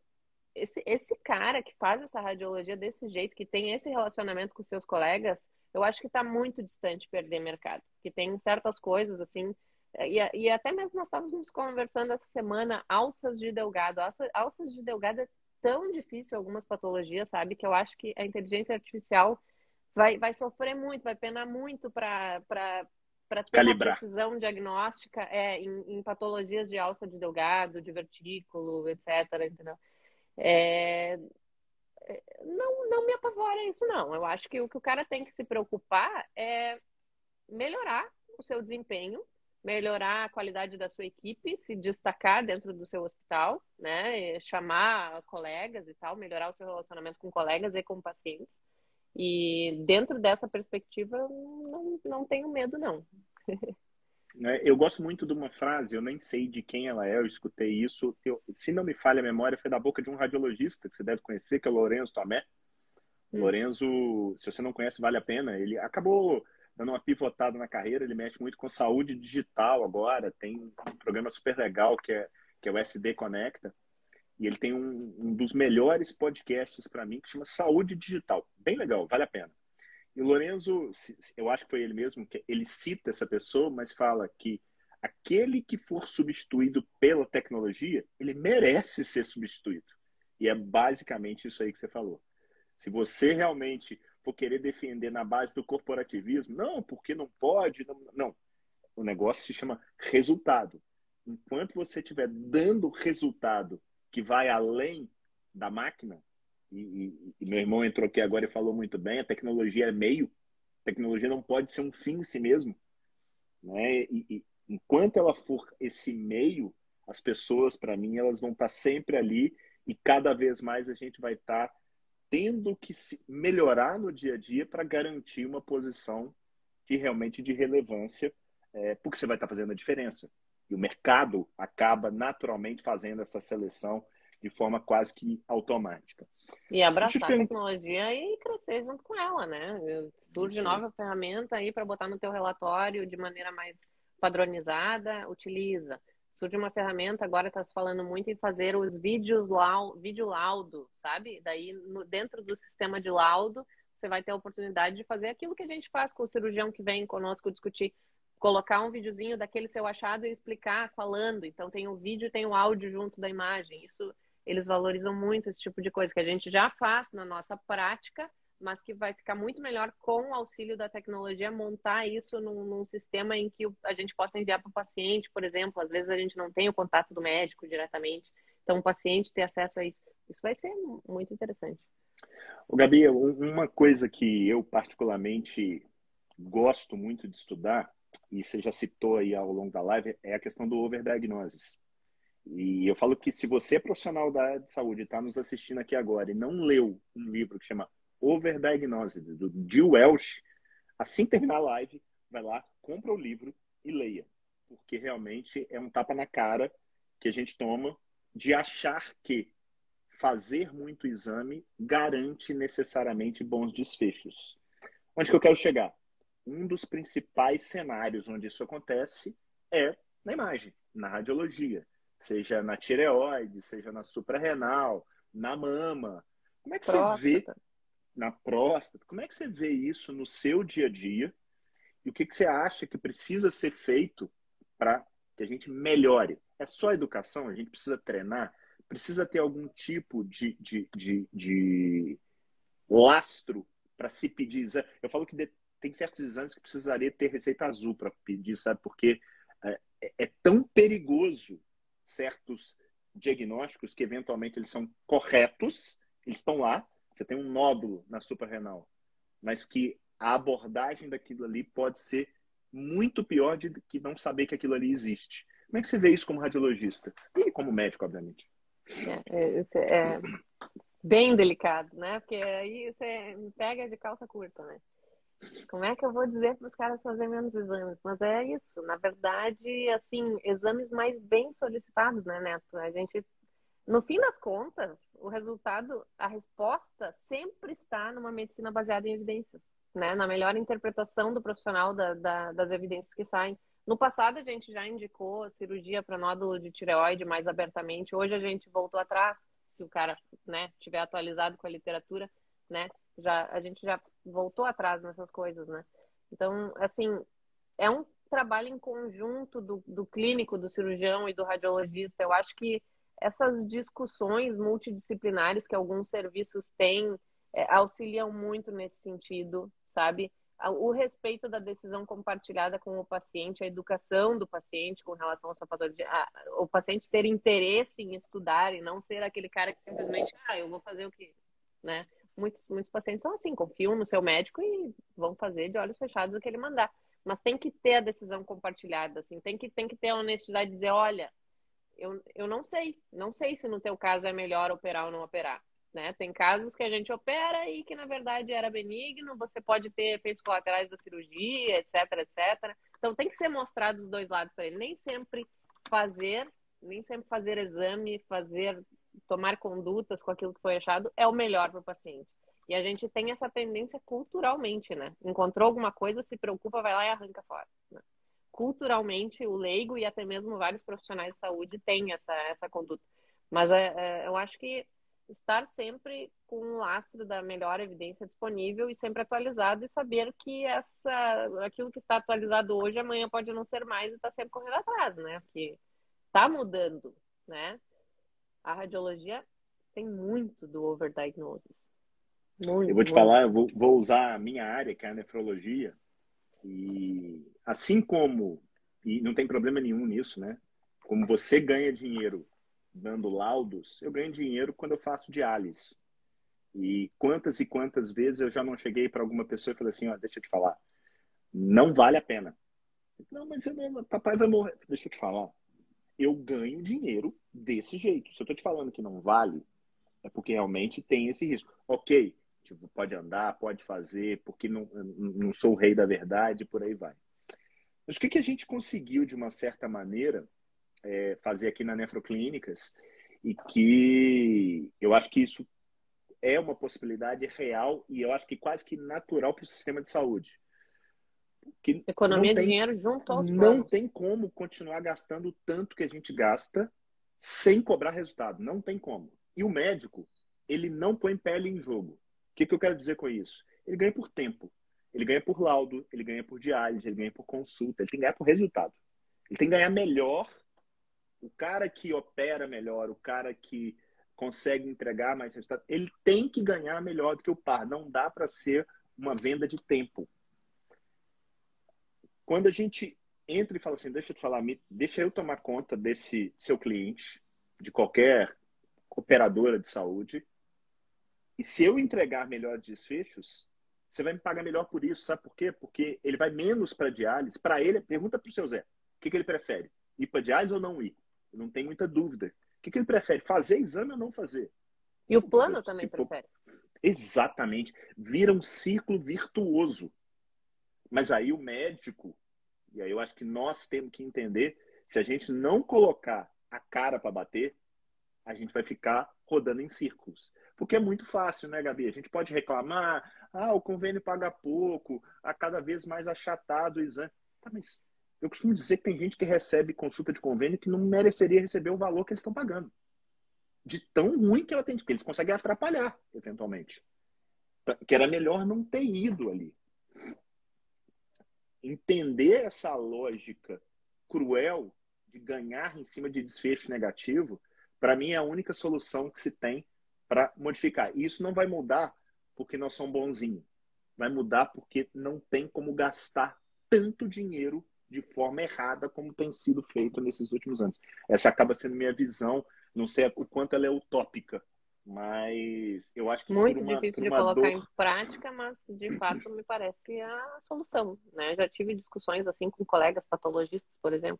Speaker 2: esse, esse cara que faz essa radiologia desse jeito, que tem esse relacionamento com seus colegas, eu acho que está muito distante de perder mercado. Que tem certas coisas, assim, e, e, até mesmo nós estávamos conversando essa semana, alças de delgado. Alças, alças de delgado é tão difícil algumas patologias, sabe? Que eu acho que a inteligência artificial vai, vai sofrer muito, vai penar muito para para ter Calibrar. uma precisão diagnóstica é, em, em, patologias de alça de delgado, de vertículo, etc. Entendeu? É, não, não me apavora isso, não. Eu acho que o que o cara tem que se preocupar é melhorar o seu desempenho, melhorar a qualidade da sua equipe, se destacar dentro do seu hospital, né? Chamar colegas e tal, melhorar o seu relacionamento com colegas e com pacientes. E dentro dessa perspectiva, não, não tenho medo, não.
Speaker 1: Né? Eu gosto muito de uma frase, eu nem sei de quem ela é, eu escutei isso. Eu, se não me falha a memória, foi da boca de um radiologista que você deve conhecer, que é o Lourenço Tomé. Hum. Lorenzo, se você não conhece, vale a pena. Ele acabou dando uma pivotada na carreira, ele mexe muito com saúde digital agora, tem um programa super legal que é, que é o SD Conecta. E ele tem um, um dos melhores podcasts para mim que chama Saúde Digital. Bem legal, vale a pena. E o Lorenzo, eu acho que foi ele mesmo, que ele cita essa pessoa, mas fala que aquele que for substituído pela tecnologia, ele merece ser substituído. E é basicamente isso aí que você falou. Se você realmente for querer defender na base do corporativismo, não, porque não pode, não. não. O negócio se chama resultado. Enquanto você estiver dando resultado que vai além da máquina, e, meu irmão entrou aqui agora e falou muito bem, a tecnologia é meio, a tecnologia não pode ser um fim em si mesmo. Né? E, e enquanto ela for esse meio, as pessoas, para mim, elas vão estar sempre ali e cada vez mais a gente vai estar tendo que se melhorar no dia a dia para garantir uma posição de realmente de relevância, é, porque você vai estar fazendo a diferença. E o mercado acaba naturalmente fazendo essa seleção de forma quase que automática.
Speaker 2: E abraçar a tecnologia e crescer junto com ela, né? Surge Sim. nova ferramenta aí para botar no teu relatório de maneira mais padronizada, utiliza. Surge uma ferramenta, agora está se falando muito em fazer os vídeos lau, vídeo laudo, sabe? Daí, no, dentro do sistema de laudo, você vai ter a oportunidade de fazer aquilo que a gente faz com o cirurgião que vem conosco discutir colocar um videozinho daquele seu achado e explicar falando. Então tem o vídeo e tem o áudio junto da imagem. Isso eles valorizam muito esse tipo de coisa que a gente já faz na nossa prática, mas que vai ficar muito melhor com o auxílio da tecnologia montar isso num, num sistema em que a gente possa enviar para o paciente, por exemplo. Às vezes a gente não tem o contato do médico diretamente, então o paciente ter acesso a isso. Isso vai ser muito interessante.
Speaker 1: O Gabi, uma coisa que eu particularmente gosto muito de estudar, e você já citou aí ao longo da live, é a questão do overdiagnosis. E eu falo que se você é profissional da área de saúde e está nos assistindo aqui agora e não leu um livro que chama Overdiagnosed, do Jill Welsh, assim terminar a live, vai lá, compra o livro e leia. Porque realmente é um tapa na cara que a gente toma de achar que fazer muito exame garante necessariamente bons desfechos. Onde que eu quero chegar? Um dos principais cenários onde isso acontece é na imagem, na radiologia, seja na tireoide, seja na suprarrenal, na mama. Como é que próstata. você vê na próstata? Como é que você vê isso no seu dia a dia? E o que, que você acha que precisa ser feito para que a gente melhore? É só educação? A gente precisa treinar? Precisa ter algum tipo de, de, de, de lastro para se pedir exame? Eu falo que tem certos exames que precisaria ter receita azul para pedir, sabe? Porque é, é, é tão perigoso certos diagnósticos que eventualmente eles são corretos, eles estão lá, você tem um nódulo na suprarrenal, mas que a abordagem daquilo ali pode ser muito pior de que não saber que aquilo ali existe. Como é que você vê isso como radiologista? E como médico, obviamente.
Speaker 2: É, é, é bem delicado, né? Porque aí você pega de calça curta, né? Como é que eu vou dizer para os caras fazerem menos exames? Mas é isso. Na verdade, assim, exames mais bem solicitados, né, Neto? A gente, no fim das contas, o resultado, a resposta sempre está numa medicina baseada em evidências, né? Na melhor interpretação do profissional da, da, das evidências que saem. No passado, a gente já indicou cirurgia para nódulo de tireoide mais abertamente. Hoje, a gente voltou atrás, se o cara, né, tiver atualizado com a literatura, né? Já, a gente já voltou atrás nessas coisas, né? Então, assim, é um trabalho em conjunto do, do clínico, do cirurgião e do radiologista. Eu acho que essas discussões multidisciplinares que alguns serviços têm é, auxiliam muito nesse sentido, sabe? O respeito da decisão compartilhada com o paciente, a educação do paciente com relação à sua patologia, o paciente ter interesse em estudar e não ser aquele cara que simplesmente, ah, eu vou fazer o que, né? Muitos, muitos pacientes são assim, confiam no seu médico e vão fazer de olhos fechados o que ele mandar. Mas tem que ter a decisão compartilhada, assim, tem que, tem que ter a honestidade de dizer, olha, eu, eu não sei, não sei se no teu caso é melhor operar ou não operar. Né? Tem casos que a gente opera e que na verdade era benigno, você pode ter efeitos colaterais da cirurgia, etc, etc. Então tem que ser mostrado os dois lados para ele. Nem sempre fazer, nem sempre fazer exame, fazer tomar condutas com aquilo que foi achado é o melhor para o paciente. E a gente tem essa tendência culturalmente, né? Encontrou alguma coisa, se preocupa, vai lá e arranca fora. Né? Culturalmente, o leigo e até mesmo vários profissionais de saúde têm essa, essa conduta. Mas é, é, eu acho que estar sempre com um lastro da melhor evidência disponível e sempre atualizado e saber que essa, aquilo que está atualizado hoje, amanhã pode não ser mais e está sempre correndo atrás, né? Porque está mudando, né? A radiologia tem muito do overdiagnosis.
Speaker 1: Muito, eu vou te muito. falar, eu vou, vou usar a minha área, que é a nefrologia, e assim como, e não tem problema nenhum nisso, né? Como você ganha dinheiro dando laudos, eu ganho dinheiro quando eu faço diálise. E quantas e quantas vezes eu já não cheguei para alguma pessoa e falei assim, ó, deixa eu te falar, não vale a pena. Não, mas eu não, papai vai morrer. Deixa eu te falar eu ganho dinheiro desse jeito. Se eu estou te falando que não vale, é porque realmente tem esse risco. Ok, tipo, pode andar, pode fazer, porque não, não sou o rei da verdade, por aí vai. Mas o que, que a gente conseguiu, de uma certa maneira, é, fazer aqui na Nefroclínicas, e que eu acho que isso é uma possibilidade real e eu acho que quase que natural para o sistema de saúde.
Speaker 2: Que Economia tem, de dinheiro junto aos
Speaker 1: Não planos. tem como continuar gastando o tanto que a gente gasta sem cobrar resultado. Não tem como. E o médico, ele não põe pele em jogo. O que, que eu quero dizer com isso? Ele ganha por tempo. Ele ganha por laudo, ele ganha por diálise, ele ganha por consulta, ele tem que ganhar por resultado. Ele tem que ganhar melhor. O cara que opera melhor, o cara que consegue entregar mais resultado, ele tem que ganhar melhor do que o par. Não dá para ser uma venda de tempo. Quando a gente entra e fala assim, deixa eu te falar, deixa eu tomar conta desse seu cliente, de qualquer operadora de saúde, e se eu entregar melhores desfechos, você vai me pagar melhor por isso, sabe por quê? Porque ele vai menos para diálise. Para ele, pergunta para o seu Zé, o que, que ele prefere? Ir para diálise ou não ir? Eu não tenho muita dúvida. O que, que ele prefere? Fazer exame ou não fazer?
Speaker 2: E o plano também for... prefere.
Speaker 1: Exatamente. Vira um ciclo virtuoso. Mas aí o médico e aí eu acho que nós temos que entender, se a gente não colocar a cara para bater, a gente vai ficar rodando em círculos. Porque é muito fácil, né, Gabi? A gente pode reclamar, ah, o convênio paga pouco, a cada vez mais achatado o exame. Tá, mas eu costumo dizer que tem gente que recebe consulta de convênio que não mereceria receber o valor que eles estão pagando. De tão ruim que ela tem, que eles conseguem atrapalhar, eventualmente. Que era melhor não ter ido ali. Entender essa lógica cruel de ganhar em cima de desfecho negativo, para mim é a única solução que se tem para modificar. E isso não vai mudar porque nós somos bonzinhos. Vai mudar porque não tem como gastar tanto dinheiro de forma errada como tem sido feito nesses últimos anos. Essa acaba sendo minha visão, não sei o quanto ela é utópica, mas eu acho que
Speaker 2: muito uma, difícil de colocar dor... em prática, mas de fato me parece a solução, né? Já tive discussões assim com colegas patologistas, por exemplo,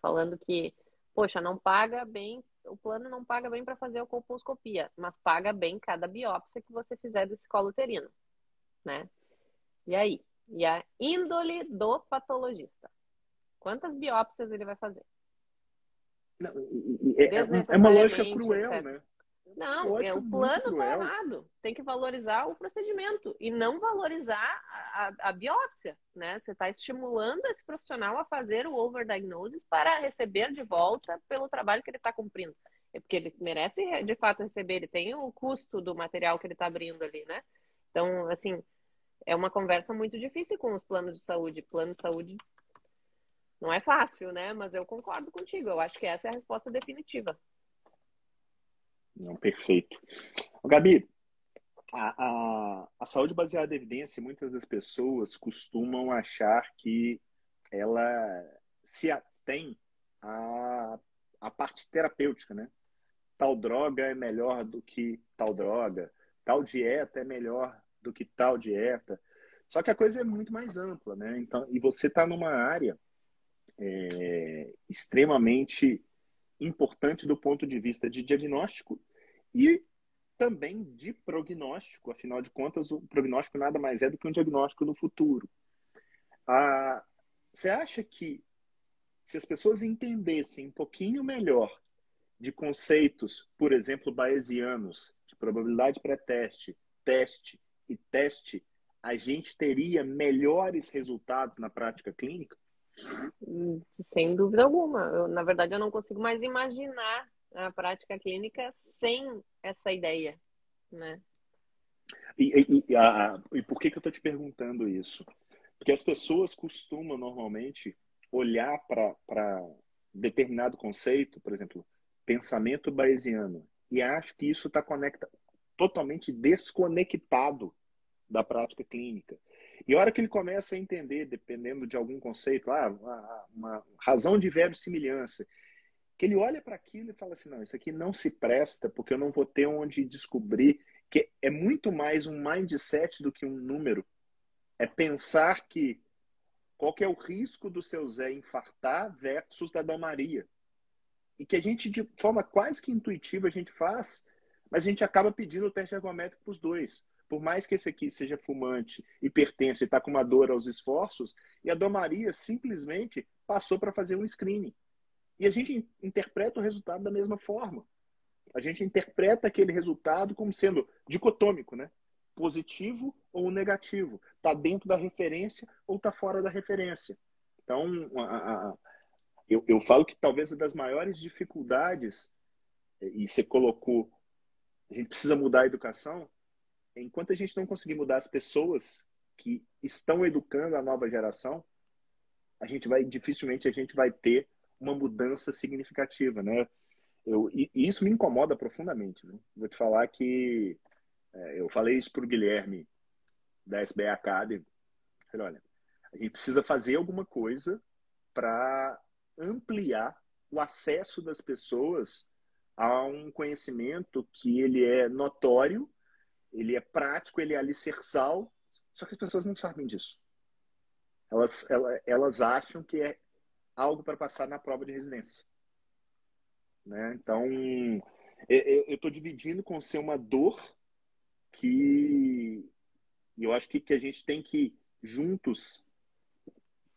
Speaker 2: falando que, poxa, não paga bem, o plano não paga bem para fazer a colposcopia, mas paga bem cada biópsia que você fizer desse colo uterino, né? E aí? E a índole do patologista? Quantas biópsias ele vai fazer?
Speaker 1: Não, é, é, uma lógica cruel, etc. né?
Speaker 2: Não, é o plano tá errado. Tem que valorizar o procedimento e não valorizar a, a, a biópsia, né? Você está estimulando esse profissional a fazer o overdiagnosis para receber de volta pelo trabalho que ele está cumprindo. É porque ele merece de fato receber, ele tem o custo do material que ele está abrindo ali, né? Então, assim, é uma conversa muito difícil com os planos de saúde. Plano de saúde não é fácil, né? Mas eu concordo contigo. Eu acho que essa é a resposta definitiva.
Speaker 1: Não, perfeito. Gabi, a, a, a, saúde baseada em evidência, muitas das pessoas costumam achar que ela se atém à, à parte terapêutica, né? Tal droga é melhor do que tal droga, tal dieta é melhor do que tal dieta. Só que a coisa é muito mais ampla, né? Então, e você está numa área é, extremamente importante do ponto de vista de diagnóstico e também de prognóstico. Afinal de contas, o prognóstico nada mais é do que um diagnóstico no futuro. Ah, você acha que se as pessoas entendessem um pouquinho melhor de conceitos, por exemplo, bayesianos, de probabilidade pré-teste, teste e teste, a gente teria melhores resultados na prática clínica?
Speaker 2: Sem dúvida alguma. Eu, na verdade, eu não consigo mais imaginar a prática clínica sem essa ideia, né?
Speaker 1: E, e, e, a, e por que, que eu estou te perguntando isso? Porque as pessoas costumam normalmente olhar para determinado conceito, por exemplo, pensamento bayesiano, e acho que isso está totalmente desconectado da prática clínica. E a hora que ele começa a entender, dependendo de algum conceito, ah, uma, uma razão de verossimilhança, que ele olha para aquilo e fala assim, não, isso aqui não se presta porque eu não vou ter onde descobrir que é muito mais um mindset do que um número. É pensar que qual que é o risco do seu Zé infartar versus da Dona Maria. E que a gente, de forma quase que intuitiva, a gente faz, mas a gente acaba pedindo o teste ergométrico para os dois por mais que esse aqui seja fumante, hipertenso e está com uma dor aos esforços, e a Dona Maria simplesmente passou para fazer um screening. E a gente interpreta o resultado da mesma forma. A gente interpreta aquele resultado como sendo dicotômico, né? Positivo ou negativo. Está dentro da referência ou está fora da referência. Então, a, a, eu, eu falo que talvez uma das maiores dificuldades, e você colocou, a gente precisa mudar a educação, enquanto a gente não conseguir mudar as pessoas que estão educando a nova geração, a gente vai dificilmente a gente vai ter uma mudança significativa, né? Eu, e, isso me incomoda profundamente. Vou te falar que é, eu falei isso para o Guilherme da SBA Academy. Falei, olha, a gente precisa fazer alguma coisa para ampliar o acesso das pessoas a um conhecimento que ele é notório ele é prático, ele é alicerçal, só que as pessoas não sabem disso. Elas, elas, elas acham que é algo para passar na prova de residência. Né? Então, eu estou dividindo com ser uma dor que eu acho que, que a gente tem que, juntos,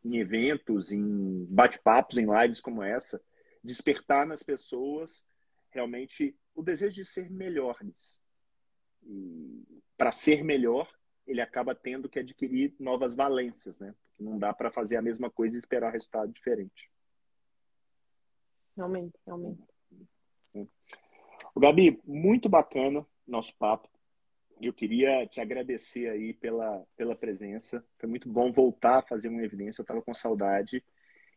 Speaker 1: em eventos, em bate-papos, em lives como essa, despertar nas pessoas realmente o desejo de ser melhores para ser melhor ele acaba tendo que adquirir novas valências, né? Não dá para fazer a mesma coisa e esperar resultado diferente.
Speaker 2: Realmente, realmente.
Speaker 1: O Gabi, muito bacana nosso papo. Eu queria te agradecer aí pela, pela presença. Foi muito bom voltar a fazer uma evidência. Eu estava com saudade.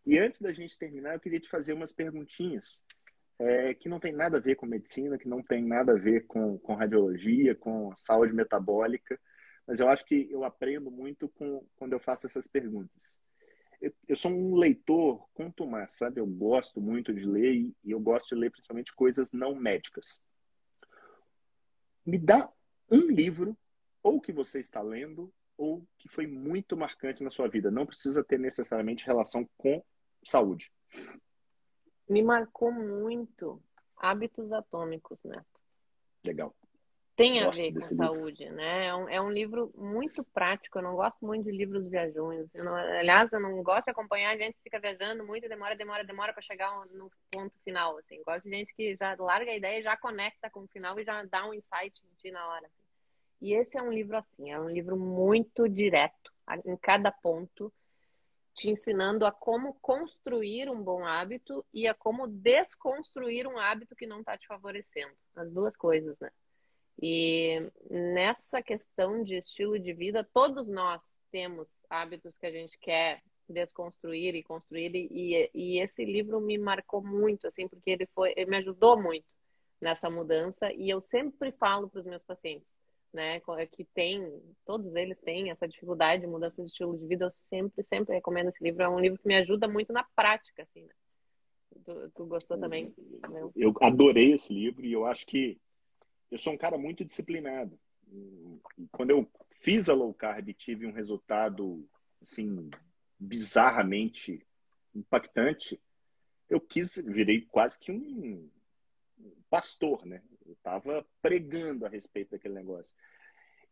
Speaker 1: E antes da gente terminar, eu queria te fazer umas perguntinhas é, que não tem nada a ver com medicina, que não tem nada a ver com, com radiologia, com saúde metabólica, mas eu acho que eu aprendo muito com, quando eu faço essas perguntas. Eu, eu sou um leitor contumaz, sabe? Eu gosto muito de ler e, e eu gosto de ler principalmente coisas não médicas. Me dá um livro, ou que você está lendo, ou que foi muito marcante na sua vida. Não precisa ter necessariamente relação com saúde
Speaker 2: me marcou muito hábitos atômicos, Neto.
Speaker 1: Legal.
Speaker 2: Tem a ver com saúde, né? É um, é um, livro muito prático. Eu não gosto muito de livros viajões. Eu não, aliás, eu não gosto de acompanhar a gente que fica viajando muito, demora, demora, demora para chegar no ponto final. Assim, gosto de gente que já larga a ideia, já conecta com o final e já dá um insight ti na hora. Assim. E esse é um livro assim, é um livro muito direto. Em cada ponto te ensinando a como construir um bom hábito e a como desconstruir um hábito que não está te favorecendo. As duas coisas, né? E nessa questão de estilo de vida, todos nós temos hábitos que a gente quer desconstruir e construir e, e esse livro me marcou muito assim porque ele foi ele me ajudou muito nessa mudança e eu sempre falo para os meus pacientes né, é que tem, todos eles têm essa dificuldade de mudança de estilo de vida, eu sempre, sempre recomendo esse livro, é um livro que me ajuda muito na prática, assim, né? Tu, tu gostou também?
Speaker 1: Né? Eu adorei esse livro e eu acho que eu sou um cara muito disciplinado. Quando eu fiz a low carb tive um resultado, assim, bizarramente impactante, eu quis, virei quase que um pastor, né? Eu estava pregando a respeito daquele negócio.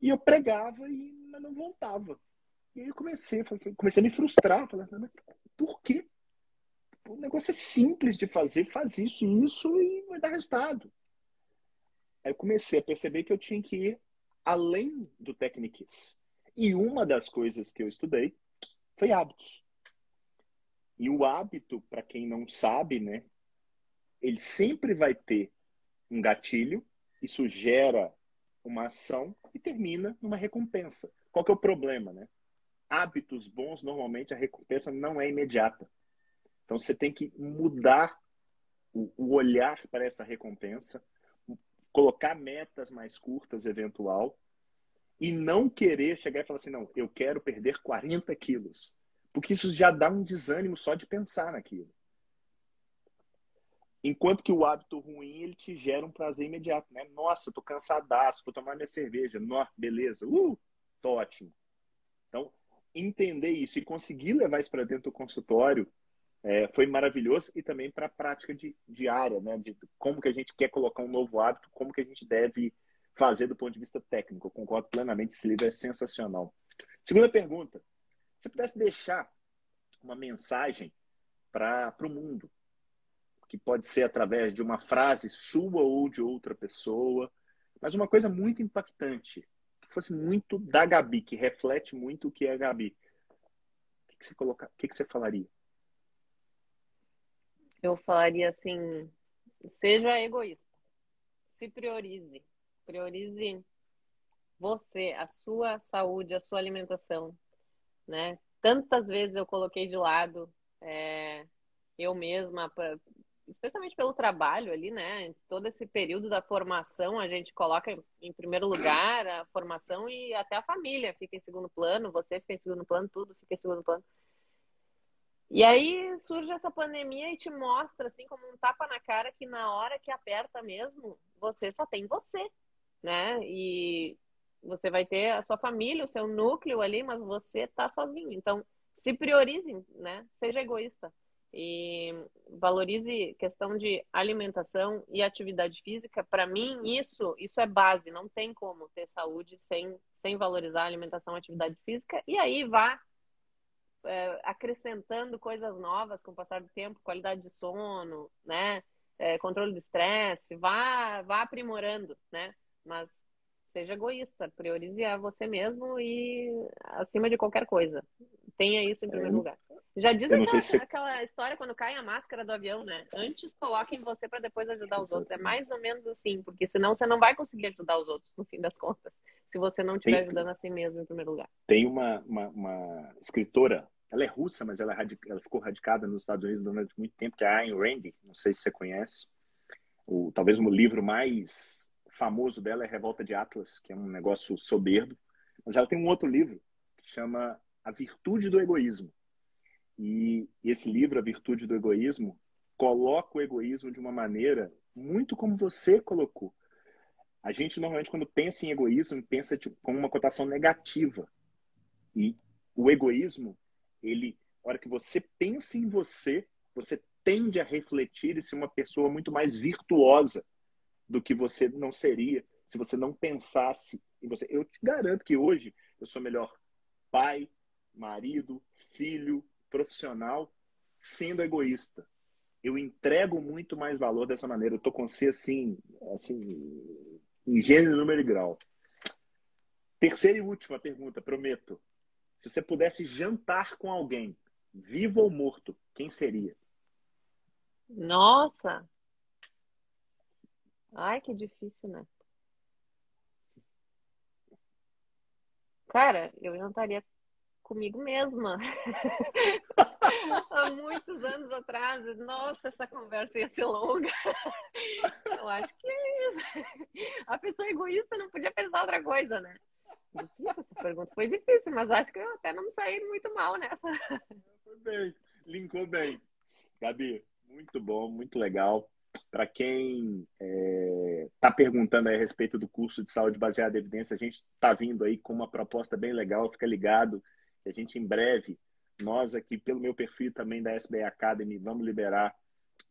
Speaker 1: E eu pregava e não voltava. E aí eu comecei, assim, comecei a me frustrar. Falei, mas por quê? O negócio é simples de fazer, faz isso e isso e vai dar resultado. Aí eu comecei a perceber que eu tinha que ir além do Techniques. E uma das coisas que eu estudei foi hábitos. E o hábito, para quem não sabe, né, ele sempre vai ter um gatilho, isso gera uma ação e termina numa recompensa. Qual que é o problema, né? Hábitos bons, normalmente a recompensa não é imediata. Então você tem que mudar o, o olhar para essa recompensa, colocar metas mais curtas, eventual, e não querer chegar e falar assim, não, eu quero perder 40 quilos. Porque isso já dá um desânimo só de pensar naquilo. Enquanto que o hábito ruim, ele te gera um prazer imediato, né? Nossa, tô cansadaço, vou tomar minha cerveja. Nossa, beleza. Uh, tô ótimo. Então, entender isso e conseguir levar isso para dentro do consultório é, foi maravilhoso e também para a prática de, diária, né? De como que a gente quer colocar um novo hábito, como que a gente deve fazer do ponto de vista técnico. Eu concordo plenamente, esse livro é sensacional. Segunda pergunta. Se pudesse deixar uma mensagem para o mundo, que pode ser através de uma frase sua ou de outra pessoa, mas uma coisa muito impactante, que fosse muito da Gabi, que reflete muito o que é a Gabi. O que, que você colocar? O que, que você falaria?
Speaker 2: Eu falaria assim: seja egoísta, se priorize, priorize você, a sua saúde, a sua alimentação, né? Tantas vezes eu coloquei de lado é, eu mesma especialmente pelo trabalho ali, né? Todo esse período da formação a gente coloca em primeiro lugar a formação e até a família fica em segundo plano, você fica em segundo plano, tudo fica em segundo plano. E aí surge essa pandemia e te mostra assim como um tapa na cara que na hora que aperta mesmo, você só tem você, né? E você vai ter a sua família, o seu núcleo ali, mas você tá sozinho. Então, se priorize, né? Seja egoísta e valorize questão de alimentação e atividade física. Para mim, isso isso é base. Não tem como ter saúde sem, sem valorizar alimentação e atividade física. E aí vá é, acrescentando coisas novas com o passar do tempo, qualidade de sono, né? É, controle do estresse, vá, vá aprimorando, né? Mas seja egoísta, priorize a você mesmo e acima de qualquer coisa. Tenha isso em primeiro é, lugar. Já diz aquela, se... aquela, história quando cai a máscara do avião, né? Antes coloque em você para depois ajudar os outros. É mais ou menos assim, porque senão você não vai conseguir ajudar os outros, no fim das contas, se você não estiver ajudando a si mesmo em primeiro lugar.
Speaker 1: Tem uma, uma, uma escritora, ela é russa, mas ela, é ela ficou radicada nos Estados Unidos durante muito tempo, que é a Ayn Rand, não sei se você conhece. O, talvez o livro mais famoso dela é Revolta de Atlas, que é um negócio soberbo. Mas ela tem um outro livro que chama A Virtude do Egoísmo. E esse livro, A Virtude do Egoísmo, coloca o egoísmo de uma maneira muito como você colocou. A gente normalmente, quando pensa em egoísmo, pensa tipo, com uma cotação negativa. E o egoísmo, ele, na hora que você pensa em você, você tende a refletir e ser uma pessoa muito mais virtuosa do que você não seria se você não pensasse em você. Eu te garanto que hoje eu sou melhor pai, marido, filho, profissional, sendo egoísta. Eu entrego muito mais valor dessa maneira. Eu tô com você assim, assim, em gênero, número e grau. Terceira e última pergunta, prometo. Se você pudesse jantar com alguém, vivo ou morto, quem seria?
Speaker 2: Nossa! Ai, que difícil, né? Cara, eu jantaria comigo mesma. Há muitos anos atrás, nossa, essa conversa ia ser longa. Eu acho que é isso. A pessoa egoísta não podia pensar outra coisa, né? Difícil essa pergunta. Foi difícil, mas acho que eu até não saí muito mal nessa.
Speaker 1: Foi bem, linkou bem. Gabi, muito bom, muito legal. Para quem está é, tá perguntando a respeito do curso de saúde baseada em evidência, a gente está vindo aí com uma proposta bem legal, fica ligado. A gente em breve, nós aqui, pelo meu perfil também da SBA Academy, vamos liberar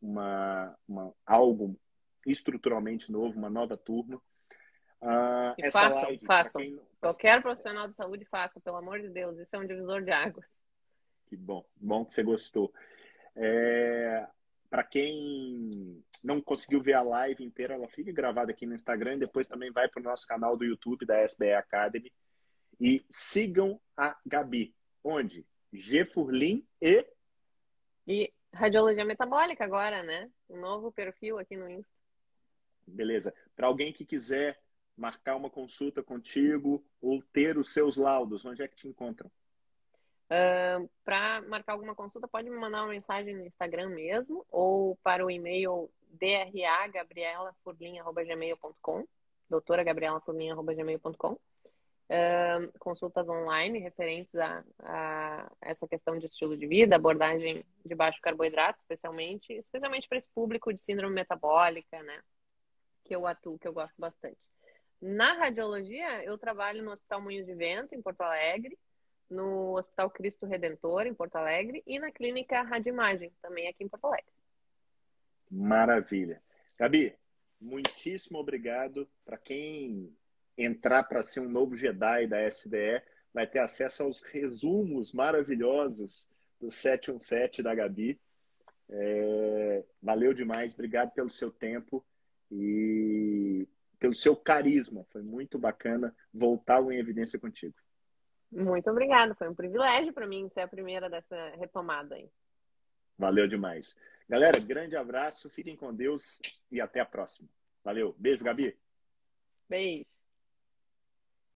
Speaker 1: uma, uma algo estruturalmente novo, uma nova turma.
Speaker 2: Uh, e façam, live, façam. Quem... Qualquer profissional de saúde faça, pelo amor de Deus, isso é um divisor de águas.
Speaker 1: Que bom, bom que você gostou. É, para quem não conseguiu ver a live inteira, ela fica gravada aqui no Instagram e depois também vai para o nosso canal do YouTube da SBE Academy. E sigam a Gabi. Onde? G Furlim e.
Speaker 2: E Radiologia Metabólica agora, né? Um novo perfil aqui no Insta.
Speaker 1: Beleza. Para alguém que quiser marcar uma consulta contigo ou ter os seus laudos, onde é que te encontram?
Speaker 2: Uh, para marcar alguma consulta, pode me mandar uma mensagem no Instagram mesmo ou para o e-mail dragabrielafurlinha.gmail.com doutora gabrielafurlinha.gmail.com consultas online referentes a, a, essa questão de estilo de vida, abordagem de baixo carboidrato, especialmente, especialmente para esse público de síndrome metabólica, né? Que eu atuo, que eu gosto bastante. Na radiologia, eu trabalho no Hospital Moinhos de Vento, em Porto Alegre, no Hospital Cristo Redentor, em Porto Alegre, e na Clínica Radimagem, também aqui em Porto Alegre.
Speaker 1: Maravilha. Gabi, muitíssimo obrigado. Para quem entrar para ser um novo Jedi da SDE, vai ter acesso aos resumos maravilhosos do 717 da Gabi. É, valeu demais, obrigado pelo seu tempo e pelo seu carisma. Foi muito bacana voltar em evidência contigo.
Speaker 2: Muito obrigada, foi um privilégio para mim ser a primeira dessa retomada aí.
Speaker 1: Valeu demais. Galera, grande abraço, fiquem com Deus e até a próxima. Valeu, beijo, Gabi.
Speaker 2: Beijo.